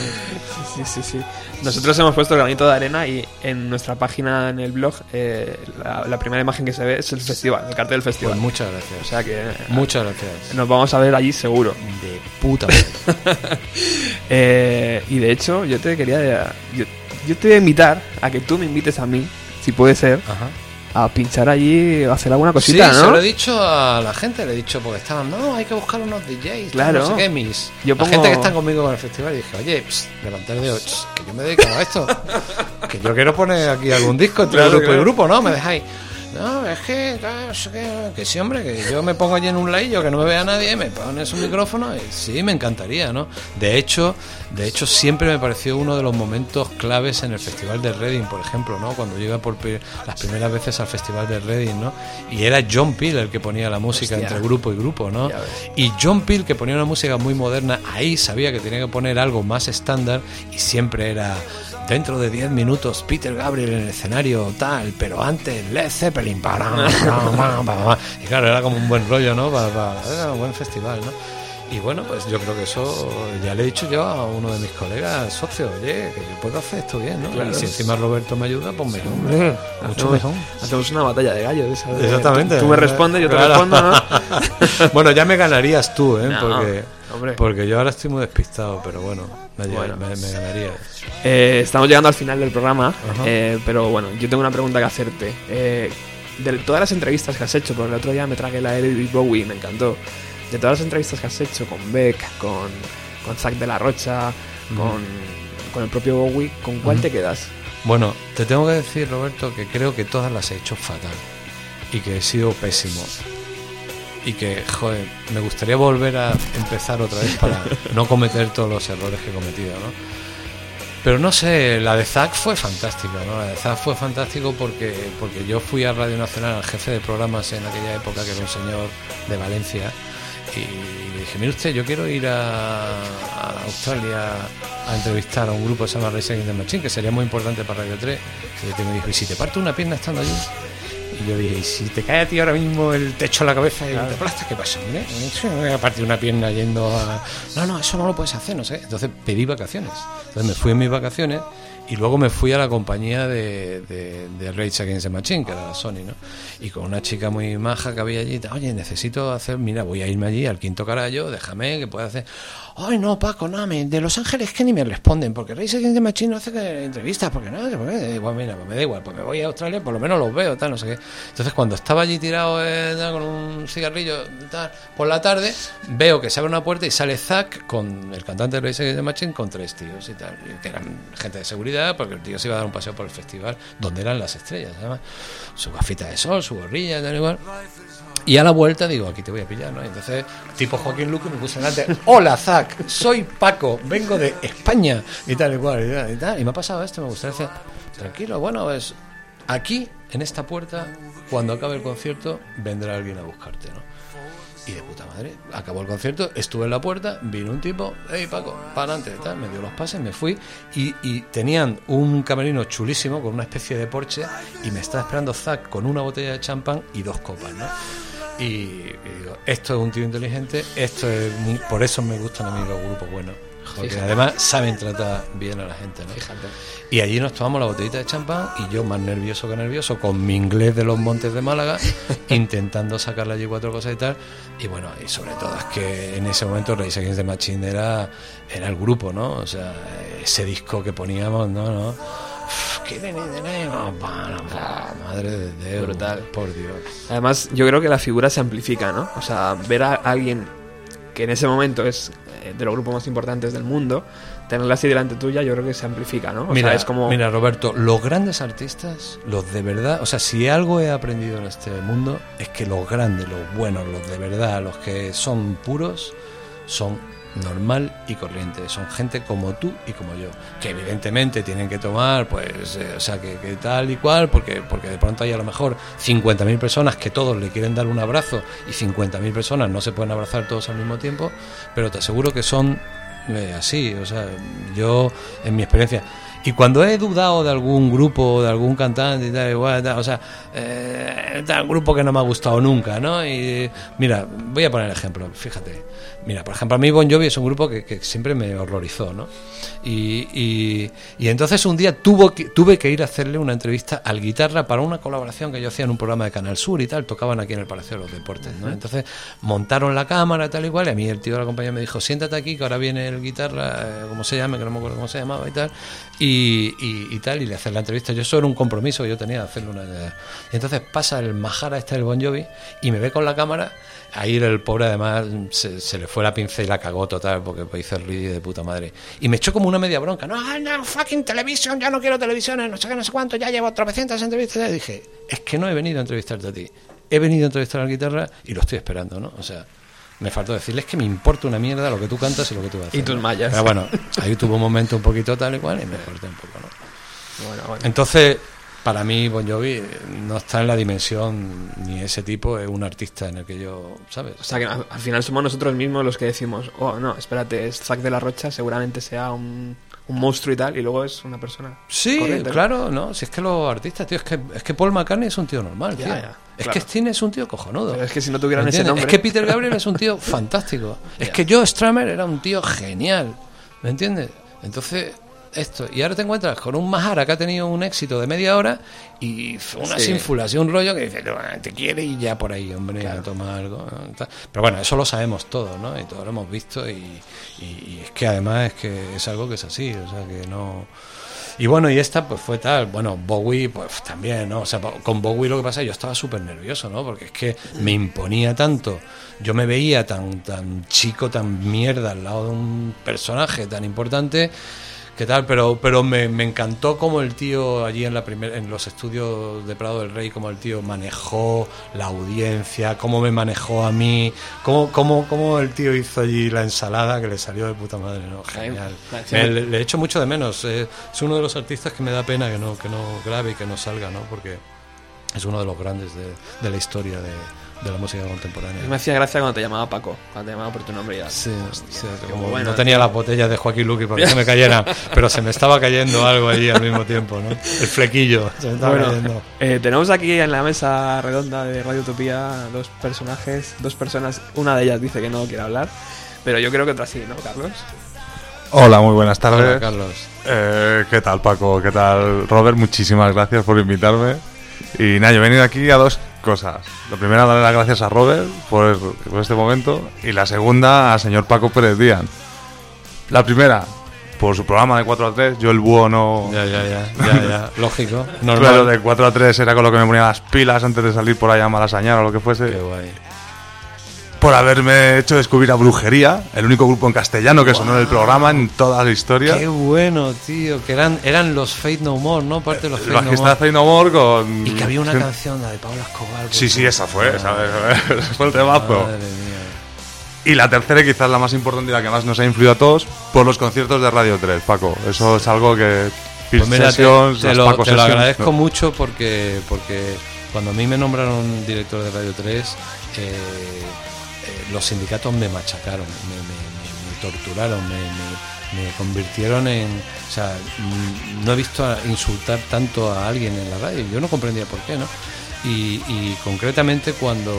Sí, sí, sí. Nosotros hemos puesto el granito de arena y en nuestra página en el blog eh, la, la primera imagen que se ve es el festival, el cartel del pues festival. muchas gracias O sea que muchas gracias nos vamos a ver allí seguro. de puta madre. Eh, y de hecho, yo te quería. Yo, yo te voy a invitar a que tú me invites a mí, si puede ser, Ajá. A pinchar allí, a hacer alguna cosita, sí, ¿no? se lo he dicho a la gente, le he dicho, porque estaban, no, hay que buscar unos DJs, Claro. no sé qué, mis. Yo La pongo- gente que está conmigo en el festival, y dije, oye, pss, el dedo, pss, que yo me dedico a esto, que yo quiero poner aquí algún disco entre Claro, grupo claro. y grupo, ¿no? Me dejáis. No, es que, que, sí, hombre, que yo me pongo allí en un laillo, que no me vea nadie, me pones un micrófono y sí, me encantaría, ¿no? De hecho, de hecho siempre me pareció uno de los momentos claves en el Festival de Reading, por ejemplo, ¿no? Cuando yo iba por las primeras veces al Festival de Reading, ¿no? Y era John Peel el que ponía la música Hostia. entre grupo y grupo, ¿no? Y John Peel, que ponía una música muy moderna, ahí sabía que tenía que poner algo más estándar y siempre era dentro de 10 minutos Peter Gabriel en el escenario tal, pero antes Led Zeppelin. Y claro, era como un buen rollo, ¿no? Para, para- era un buen festival, ¿no? Y bueno, pues yo creo que eso ya le he dicho yo a uno de mis colegas socios, oye, que yo puedo hacer esto bien, ¿no? Claro. Y si encima Roberto me ayuda, pues mejor. Hombre, Mucho hacemos, mejor. hacemos una batalla de gallos. esa de- Exactamente. Tú me respondes, yo te Claro. respondo, ¿no? bueno, ya me ganarías tú, ¿eh? No, porque, hombre. porque yo ahora estoy muy despistado, pero bueno, me, Bueno. me, me ganarías. Eh, estamos llegando al final del programa, eh, pero bueno, yo tengo una pregunta que hacerte. Eh, de todas las entrevistas que has hecho, porque el otro día me tragué la de David Bowie, me encantó. De todas las entrevistas que has hecho con Beck, con, con Zack de la Rocha, con, con el propio Bowie, ¿con cuál te quedas? Bueno, te tengo que decir, Roberto, que creo que todas las he hecho fatal y que he sido pésimo. Y que, joder, me gustaría volver a empezar otra vez para no cometer todos los errores que he cometido, ¿no? Pero no sé, la de Zack fue fantástica, ¿no? La de Zack fue fantástico porque, porque yo fui a Radio Nacional al jefe de programas en aquella época, que era un señor de Valencia, y le dije, mire usted, yo quiero ir a, Australia a entrevistar a un grupo que se llama Race Against the Machine, que sería muy importante para Radio 3. Y me dijo, ¿y si te parto una pierna estando allí? Y yo dije, ¿y si te cae a ti ahora mismo el techo a la cabeza y te aplastas, qué pasa, hombre? No voy a partir una pierna yendo a... No, no, eso no lo puedes hacer, no sé. Entonces pedí vacaciones. Entonces me fui en mis vacaciones y luego me fui a la compañía de, de, de Rage Against the Machine, que era la Sony, ¿no? Y con una chica muy maja que había allí, oye, necesito hacer, mira, voy a irme allí al quinto carallo, déjame que pueda hacer... Ay, no, Paco, no, me- de Los Ángeles que ni me responden, porque Rage Against the Machine no hace que entrevistas, porque no, que me da igual, mira, me da igual, pues me voy a Australia, por lo menos los veo, tal, no sé qué. Entonces, cuando estaba allí tirado eh, con un cigarrillo, por la tarde, veo que se abre una puerta y sale Zack con el cantante de Rage Against the Machine con tres tíos y tal, que eran gente de seguridad, porque el tío se iba a dar un paseo por el festival, donde eran las estrellas, además, su gafita de sol, su gorrilla, tal igual. Y a la vuelta digo, aquí te voy a pillar, ¿no? Y entonces, tipo Joaquín Luque me puse delante, hola Zack, soy Paco, vengo de España, y tal y cual, y tal, y tal. Y me ha pasado esto, me gustaría decir, tranquilo, bueno, es aquí, en esta puerta, cuando acabe el concierto, vendrá alguien a buscarte, ¿no? Y de puta madre, acabó el concierto, estuve en la puerta, vino un tipo, hey Paco, para adelante, me dio los pases, me fui y, tenían un camerino chulísimo con una especie de porche y me estaba esperando Zack con una botella de champán y dos copas, ¿no? Y, y digo, esto es un tío inteligente, esto es por eso me gustan a mí los grupos buenos. Porque Fíjate. además saben tratar bien a la gente, ¿no? Fíjate. Y allí nos tomamos la botellita de champán y yo más nervioso que nervioso, con mi inglés de los montes de Málaga, intentando sacarle allí cuatro cosas y tal. Y bueno, y sobre todo es que en ese momento Rage Against the Machine era, era el grupo, ¿no? O sea, ese disco que poníamos, no, no. Uf, ¿Qué de- de- de- no, pa, no, pa, Madre de Dios. Brutal. Por Dios. Además, yo creo que la figura se amplifica, ¿no? O sea, ver a alguien que en ese momento es eh, de los grupos más importantes del mundo, tenerla así delante tuya, yo creo que se amplifica, ¿no? O mira, sea, es como... mira, Roberto, los grandes artistas, los de verdad, o sea, si algo he aprendido en este mundo es que los grandes, los buenos, los de verdad, los que son puros, son normal y corriente, son gente como tú y como yo, que evidentemente tienen que tomar, pues, eh, o sea, que, que tal y cual, porque, porque de pronto hay a lo mejor 50.000 personas que todos le quieren dar un abrazo y 50.000 personas no se pueden abrazar todos al mismo tiempo, pero te aseguro que son eh, así, o sea, yo en mi experiencia. Y cuando he dudado de algún grupo, de algún cantante y tal, igual, tal, o sea, eh, tal grupo que no me ha gustado nunca, ¿no? Y mira, voy a poner ejemplo, fíjate. Mira, por ejemplo, a mí Bon Jovi es un grupo que, que siempre me horrorizó, ¿no? Y, y, y entonces un día tuvo que, tuve que ir a hacerle una entrevista al guitarra para una colaboración que yo hacía en un programa de Canal Sur y tal, tocaban aquí en el Palacio de los Deportes, ¿no? Entonces montaron la cámara tal y cual, y a mí el tío de la compañía me dijo, siéntate aquí que ahora viene el guitarra, eh, como se llame, que no me acuerdo cómo se llamaba y tal, y, y, tal, y le hacer la entrevista. Yo era un compromiso que yo tenía hacerle una... Y entonces pasa el Majara este del Bon Jovi y me ve con la cámara. Ahí el pobre además se, se le fue la pinza y la cagó total porque pues, hizo el ridículo de puta madre. Y me echó como una media bronca. No, no, fucking televisión, ya no quiero televisiones, no sé qué, no sé cuánto, ya llevo tropecientas entrevistas. Y dije, es que no he venido a entrevistarte a ti. He venido a entrevistar a la guitarra y lo estoy esperando, ¿no? O sea, me faltó decirles que me importa una mierda lo que tú cantas y lo que tú haces. Y tus mallas. Pero bueno, ahí tuvo un momento un poquito tal y cual y me corté un poco, ¿no? Bueno, bueno. Entonces, para mí, Bon Jovi no está en la dimensión ni ese tipo, es un artista en el que yo, ¿sabes? O sea que al al final somos nosotros mismos los que decimos, oh no, espérate, es Zack de la Rocha, seguramente sea un, un monstruo y tal, y luego es una persona. Sí, claro, no, si es que los artistas, tío, es que, es que Paul McCartney es un tío normal, Ya, tío. ya, es claro. que Sting es un tío cojonudo. Pero es que si no tuvieran ese nombre. Es que Peter Gabriel es un tío fantástico. Es que Joe Stramer era un tío genial. ¿Me entiendes? Entonces, esto. Y ahora te encuentras con un Mahara que ha tenido un éxito de media hora y unas Sí. y un rollo que dice, "Ah, te quiere y ya por ahí, hombre, toma algo. ¿no? Tal. Pero bueno, eso lo sabemos todos, ¿no? Y todos lo hemos visto y, y- y es que además es que es algo que es así, o sea que no... Y bueno, y esta pues fue tal, bueno, Bowie pues también, ¿no? O sea, con Bowie lo que pasa, yo estaba súper nervioso, ¿no? Porque es que me imponía tanto, yo me veía tan, tan chico, tan mierda al lado de un personaje tan importante, que tal, pero, pero me, me encantó como el tío allí en, la primer, en los estudios de Prado del Rey, como el tío manejó la audiencia, cómo me manejó a mí, cómo, cómo, cómo el tío hizo allí la ensalada que le salió de puta madre, ¿no? Genial. Me- le, le echo mucho de menos. eh, es uno de los artistas que me da pena que no, que no grabe y que no salga, ¿no? Porque es uno de los grandes de, de la historia de, de la música contemporánea. Me hacía gracia cuando te llamaba Paco, cuando te llamaba por tu nombre y ya. Sí, sí, qué como bueno, no tenía las botellas de Joaquín Luqui para que se me cayeran, pero se me estaba cayendo algo allí al mismo tiempo, ¿no? El flequillo, se me estaba Bueno, cayendo. eh, tenemos aquí en la mesa redonda de Radio Utopía dos personajes, dos personas. Una de ellas dice que no quiere hablar, pero yo creo que otra sí, ¿no, Carlos? Hola, muy buenas Hola, tardes. Carlos. Eh, ¿Qué tal, Paco? ¿Qué tal, Robert? Muchísimas gracias por invitarme. Y nada, yo he venido aquí a dos cosas. La primera, darle las gracias a Robert por, por este momento. Y la segunda, al señor Paco Pérez Díaz. La primera, por su programa de 4 a 3. Yo el búho no... Ya, ya, ya, ya, ya. Lógico, Pero normal. de 4 a 3 era con lo que me ponía las pilas antes de salir por allá a Malasañar o lo que fuese. Qué guay. Por haberme hecho descubrir a Brujería, el único grupo en castellano que sonó en el programa en toda la historia. Qué bueno, tío. Que eran, eran los Fate No More, ¿no? Parte de los El Fate No More. Fey No More con... Y que había una Sí. canción, la de Paula Escobar. Sí, sí, esa fue, Ah, ¿sabes? Ese fue el temazo. Madre mía. Y la tercera, quizás la más importante y la que más nos ha influido a todos, por los conciertos de Radio 3, Paco. Eso es algo que... Pues mira, te, Sessions, te lo, te lo agradezco no. mucho porque, porque cuando a mí me nombraron director de Radio 3, eh, eh, los sindicatos me machacaron, me, torturaron, me, convirtieron en... O sea, mm, no he visto a- insultar tanto a alguien en la radio, yo no comprendía por qué, ¿no? Y, y concretamente cuando,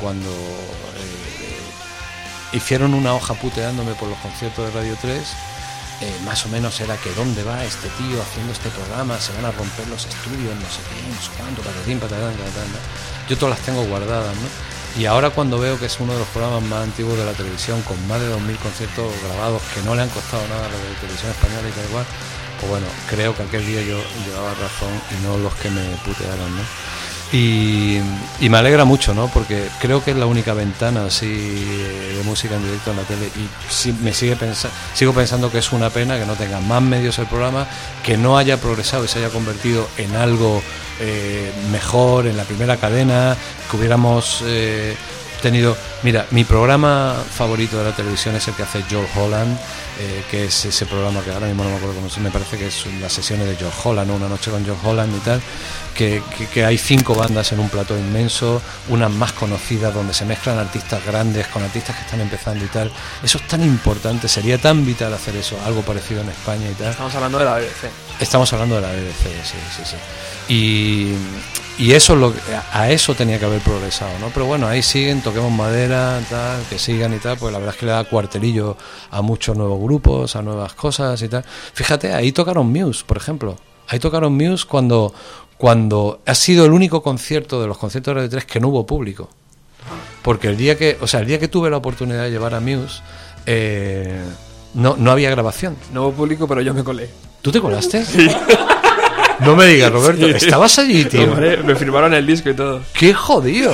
cuando eh, hicieron una hoja puteándome por los conciertos de Radio 3, eh, más o menos era que dónde va este tío haciendo este programa, se van a romper los estudios, no sé qué, no sé cuánto, patatín, patatán, patatán, ¿no? Yo todas las tengo guardadas, ¿no? Y ahora cuando veo que es uno de los programas más antiguos de la televisión, con más de 2.000 conciertos grabados, que no le han costado nada a la televisión española y tal igual, pues bueno, creo que aquel día yo llevaba razón y no los que me putearon, ¿no? Y, y me alegra mucho, ¿no? Porque creo que es la única ventana así de música en directo en la tele y sí, me sigue pensa- sigo pensando que es una pena que no tenga más medios el programa, que no haya progresado y se haya convertido en algo eh, mejor en la primera cadena, que hubiéramos eh, tenido... Mira, mi programa favorito de la televisión es el que hace George Holland, eh, que es ese programa que ahora mismo no me acuerdo cómo se me parece que es las sesiones de George Holland, una noche con George Holland y tal, que, que- que hay cinco bandas en un plató inmenso, unas más conocidas donde se mezclan artistas grandes con artistas que están empezando y tal. Eso es tan importante, sería tan vital hacer eso, algo parecido en España y tal. Estamos hablando de la BBC. Estamos hablando de la BBC, sí, sí, sí. Y, y eso es lo a eso tenía que haber progresado, ¿no? Pero bueno, ahí siguen, toquemos madera, tal, que sigan y tal, pues la verdad es que le da cuartelillo a muchos nuevos grupos, a nuevas cosas y tal. Fíjate, ahí tocaron Muse, por ejemplo. Ahí tocaron Muse cuando, cuando ha sido el único concierto de los conciertos de Radio 3 que no hubo público. Porque el día que, o sea, el día que tuve la oportunidad de llevar a Muse, eh, no, no había grabación. Nuevo público, pero yo me colé. ¿Tú te colaste? No me digas, Roberto. ¿Estabas allí, tío? Hombre, me firmaron el disco y todo. ¡Qué jodido!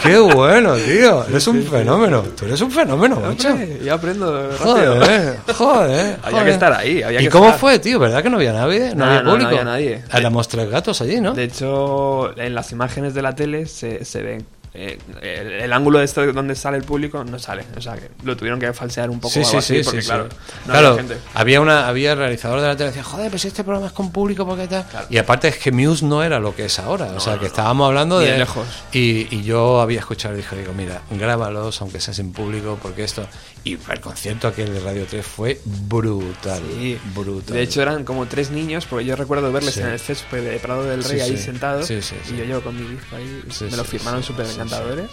¡Qué bueno, tío! Eres un fenómeno. Tú eres un fenómeno, macho. Ya aprendo rápido. Joder, joder. Había joder. que estar ahí, había ¿Y cómo estar. fue, tío? ¿Verdad que no había nadie? No, No, había no, no público. había nadie. Éramos tres gatos allí, ¿no? De hecho, en las imágenes de la tele se, se ven. Eh, el, el ángulo de esto donde sale el público no sale. O sea, que lo tuvieron que falsear un poco Sí, sí, así, sí, porque sí, claro, sí. no claro, había gente. había una había el realizador de la tele que decía, joder, pero si este programa es con público, ¿por qué tal? Y aparte es que Muse no era lo que es ahora, o sea, que estábamos hablando de... de lejos. Y, y yo había escuchado y dije, digo, mira, grábalos, aunque sea sin público, porque esto... Y el concierto aquel de Radio 3 fue brutal, Sí. brutal. De hecho, eran como tres niños, porque yo recuerdo verles Sí. en el césped de Prado del Rey Sí, ahí sentados. Sí, sí, sí. Y yo llevo con mi disco ahí. Me lo firmaron súper encantadores.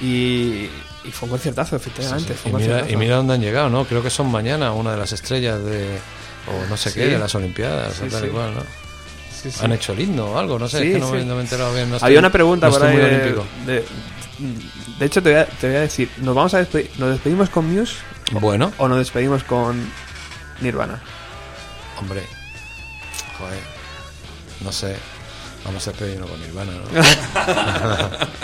Y, y fue un conciertazo, efectivamente. Y, mira, conciertazo. y mira dónde han llegado, ¿no? Creo que son mañana una de las estrellas de... O no sé qué, de las Olimpiadas, o tal sí. y cual, ¿no? Han hecho el himno o algo, no sé, es que no, me- no me he enterado bien. no estoy- Había una pregunta no por ahí de, de hecho, te voy, a, te voy a decir, ¿nos vamos a despedir, ¿nos despedimos con Muse Bueno, o nos despedimos con Nirvana? hombre, joder, no sé, vamos a despedirnos con Nirvana, ¿no?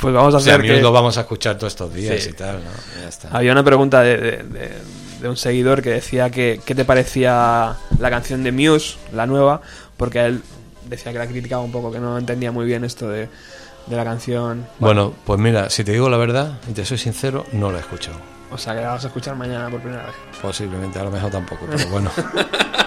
Pues vamos a O sea, hacer que... lo vamos a escuchar todos estos días Sí. y tal, ¿no? Ya está. Había una pregunta de, de- de- de un seguidor que decía que qué te parecía la canción de Muse, la nueva, porque él decía que la criticaba un poco, que no entendía muy bien esto de, de la canción. Bueno, pues mira, si te digo la verdad, y te soy sincero, no la he escuchado. O sea, que la vas a escuchar mañana por primera vez. Posiblemente, a lo mejor tampoco, pero bueno.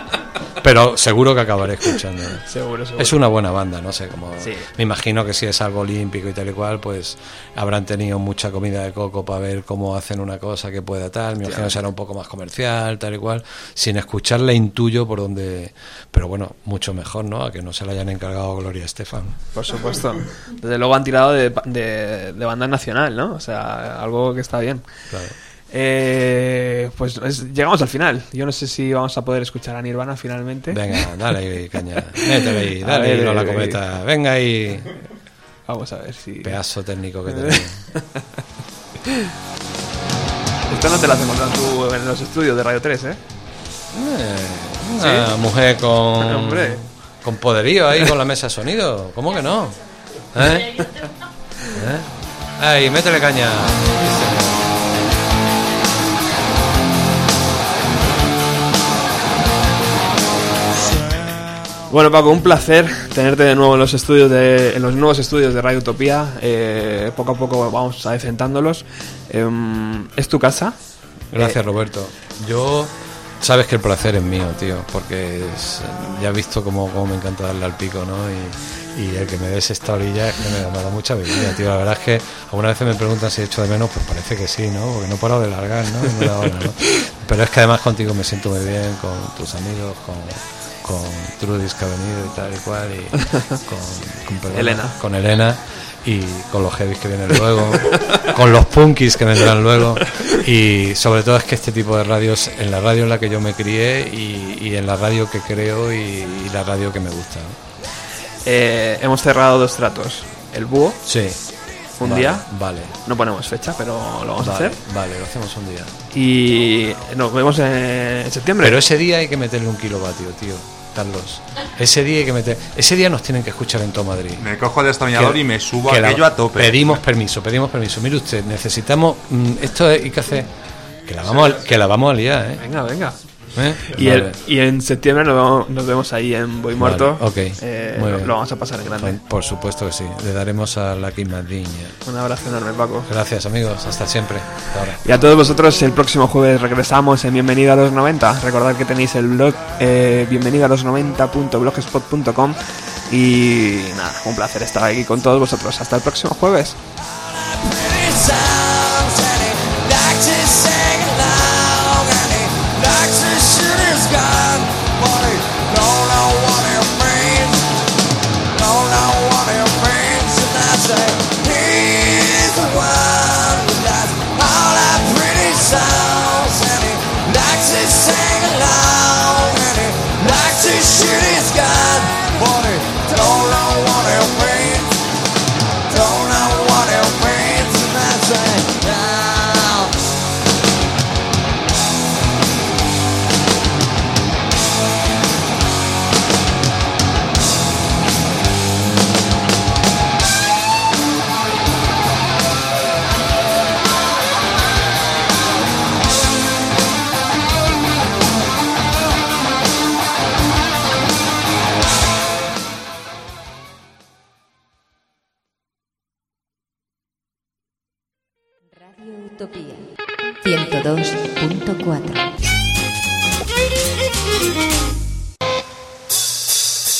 pero seguro que acabaré escuchando. Seguro, seguro. Es una buena banda, no sé cómo. Sí. Me imagino que si es algo olímpico y tal y cual, pues habrán tenido mucha comida de coco para ver cómo hacen una cosa que pueda tal. Me imagino que será un poco más comercial, tal y cual. Sin escucharla intuyo por donde. Pero bueno, mucho mejor, ¿no? A que no se la hayan encargado Gloria Estefan. Por supuesto. Desde luego han tirado de, de, de banda nacional, ¿no? O sea, algo que está bien. Claro. Eh, pues es- llegamos al final. Yo no sé si vamos a poder escuchar a Nirvana finalmente. Venga, dale caña. Métele ahí, dale ver, no la eh, cometa. Venga ahí. Vamos a ver si. Pedazo técnico que tenés. Esto no te lo has encontrado tú en los estudios de Radio 3, ¿eh? Eh, una mujer con. Hombre. Con poderío ahí con la mesa de sonido. ¿Cómo que no? ¿Eh? ¿Eh? Ahí, métele caña. Bueno, Paco, un placer tenerte de nuevo en los estudios de, en los nuevos estudios de Radio Utopía. Eh, poco a poco vamos adecentándolos. Em, ¿Es tu casa? Gracias, Roberto. Yo. Sabes que el placer es mío, tío, porque es- ya has visto cómo, cómo me encanta darle al pico, ¿no? Y, y el que me des esta orilla es que me, da- me da mucha alegría, tío. La verdad es que algunas veces me preguntan si he hecho de menos, pues parece que sí, ¿no? Porque no paro de largar, ¿no? ¿no? Pero es que además contigo me siento muy bien, con tus amigos, con, con Trudis que ha venido y tal y cual, y con, con perdona, Elena. con Elena y con los heavies que vienen luego, con los punkis que vendrán luego y sobre todo es que este tipo de radios, en la radio en la que yo me crié y, y en la radio que creo y, y la radio que me gusta. ¿no? Eh, hemos cerrado dos tratos. El búho, Sí. un Vale, día. Vale. No ponemos fecha, pero lo vamos a hacer. vale, lo hacemos un día. Y nos vemos en septiembre. Pero ese dio hay que meterle un kilovatio, tío, Carlos. Ese día hay que meter. Ese día nos tienen que escuchar en todo Madrid. Me cojo el destornillador y me subo que la- aquello a tope. Pedimos permiso, pedimos permiso. Mire usted, necesitamos. mm, esto hay que hacer. Que la vamos, a, que la vamos a liar, ¿eh? Venga, venga. ¿Eh? Y, Vale. el- y en septiembre nos vemos, nos vemos ahí en Boy Muerto. Vale, ok, Eh, muy lo, bien. lo vamos a pasar en grande. Por supuesto que sí. Le daremos a la Quimadiña. Un abrazo enorme, Paco. Gracias, amigos. Hasta siempre. Hasta ahora. Y a todos vosotros, el próximo jueves regresamos en Bienvenido a los 90. Recordad que tenéis el blog eh, bienvenido a los 90.blogspot.com. Y nada, un placer estar aquí con todos vosotros. Hasta el próximo jueves.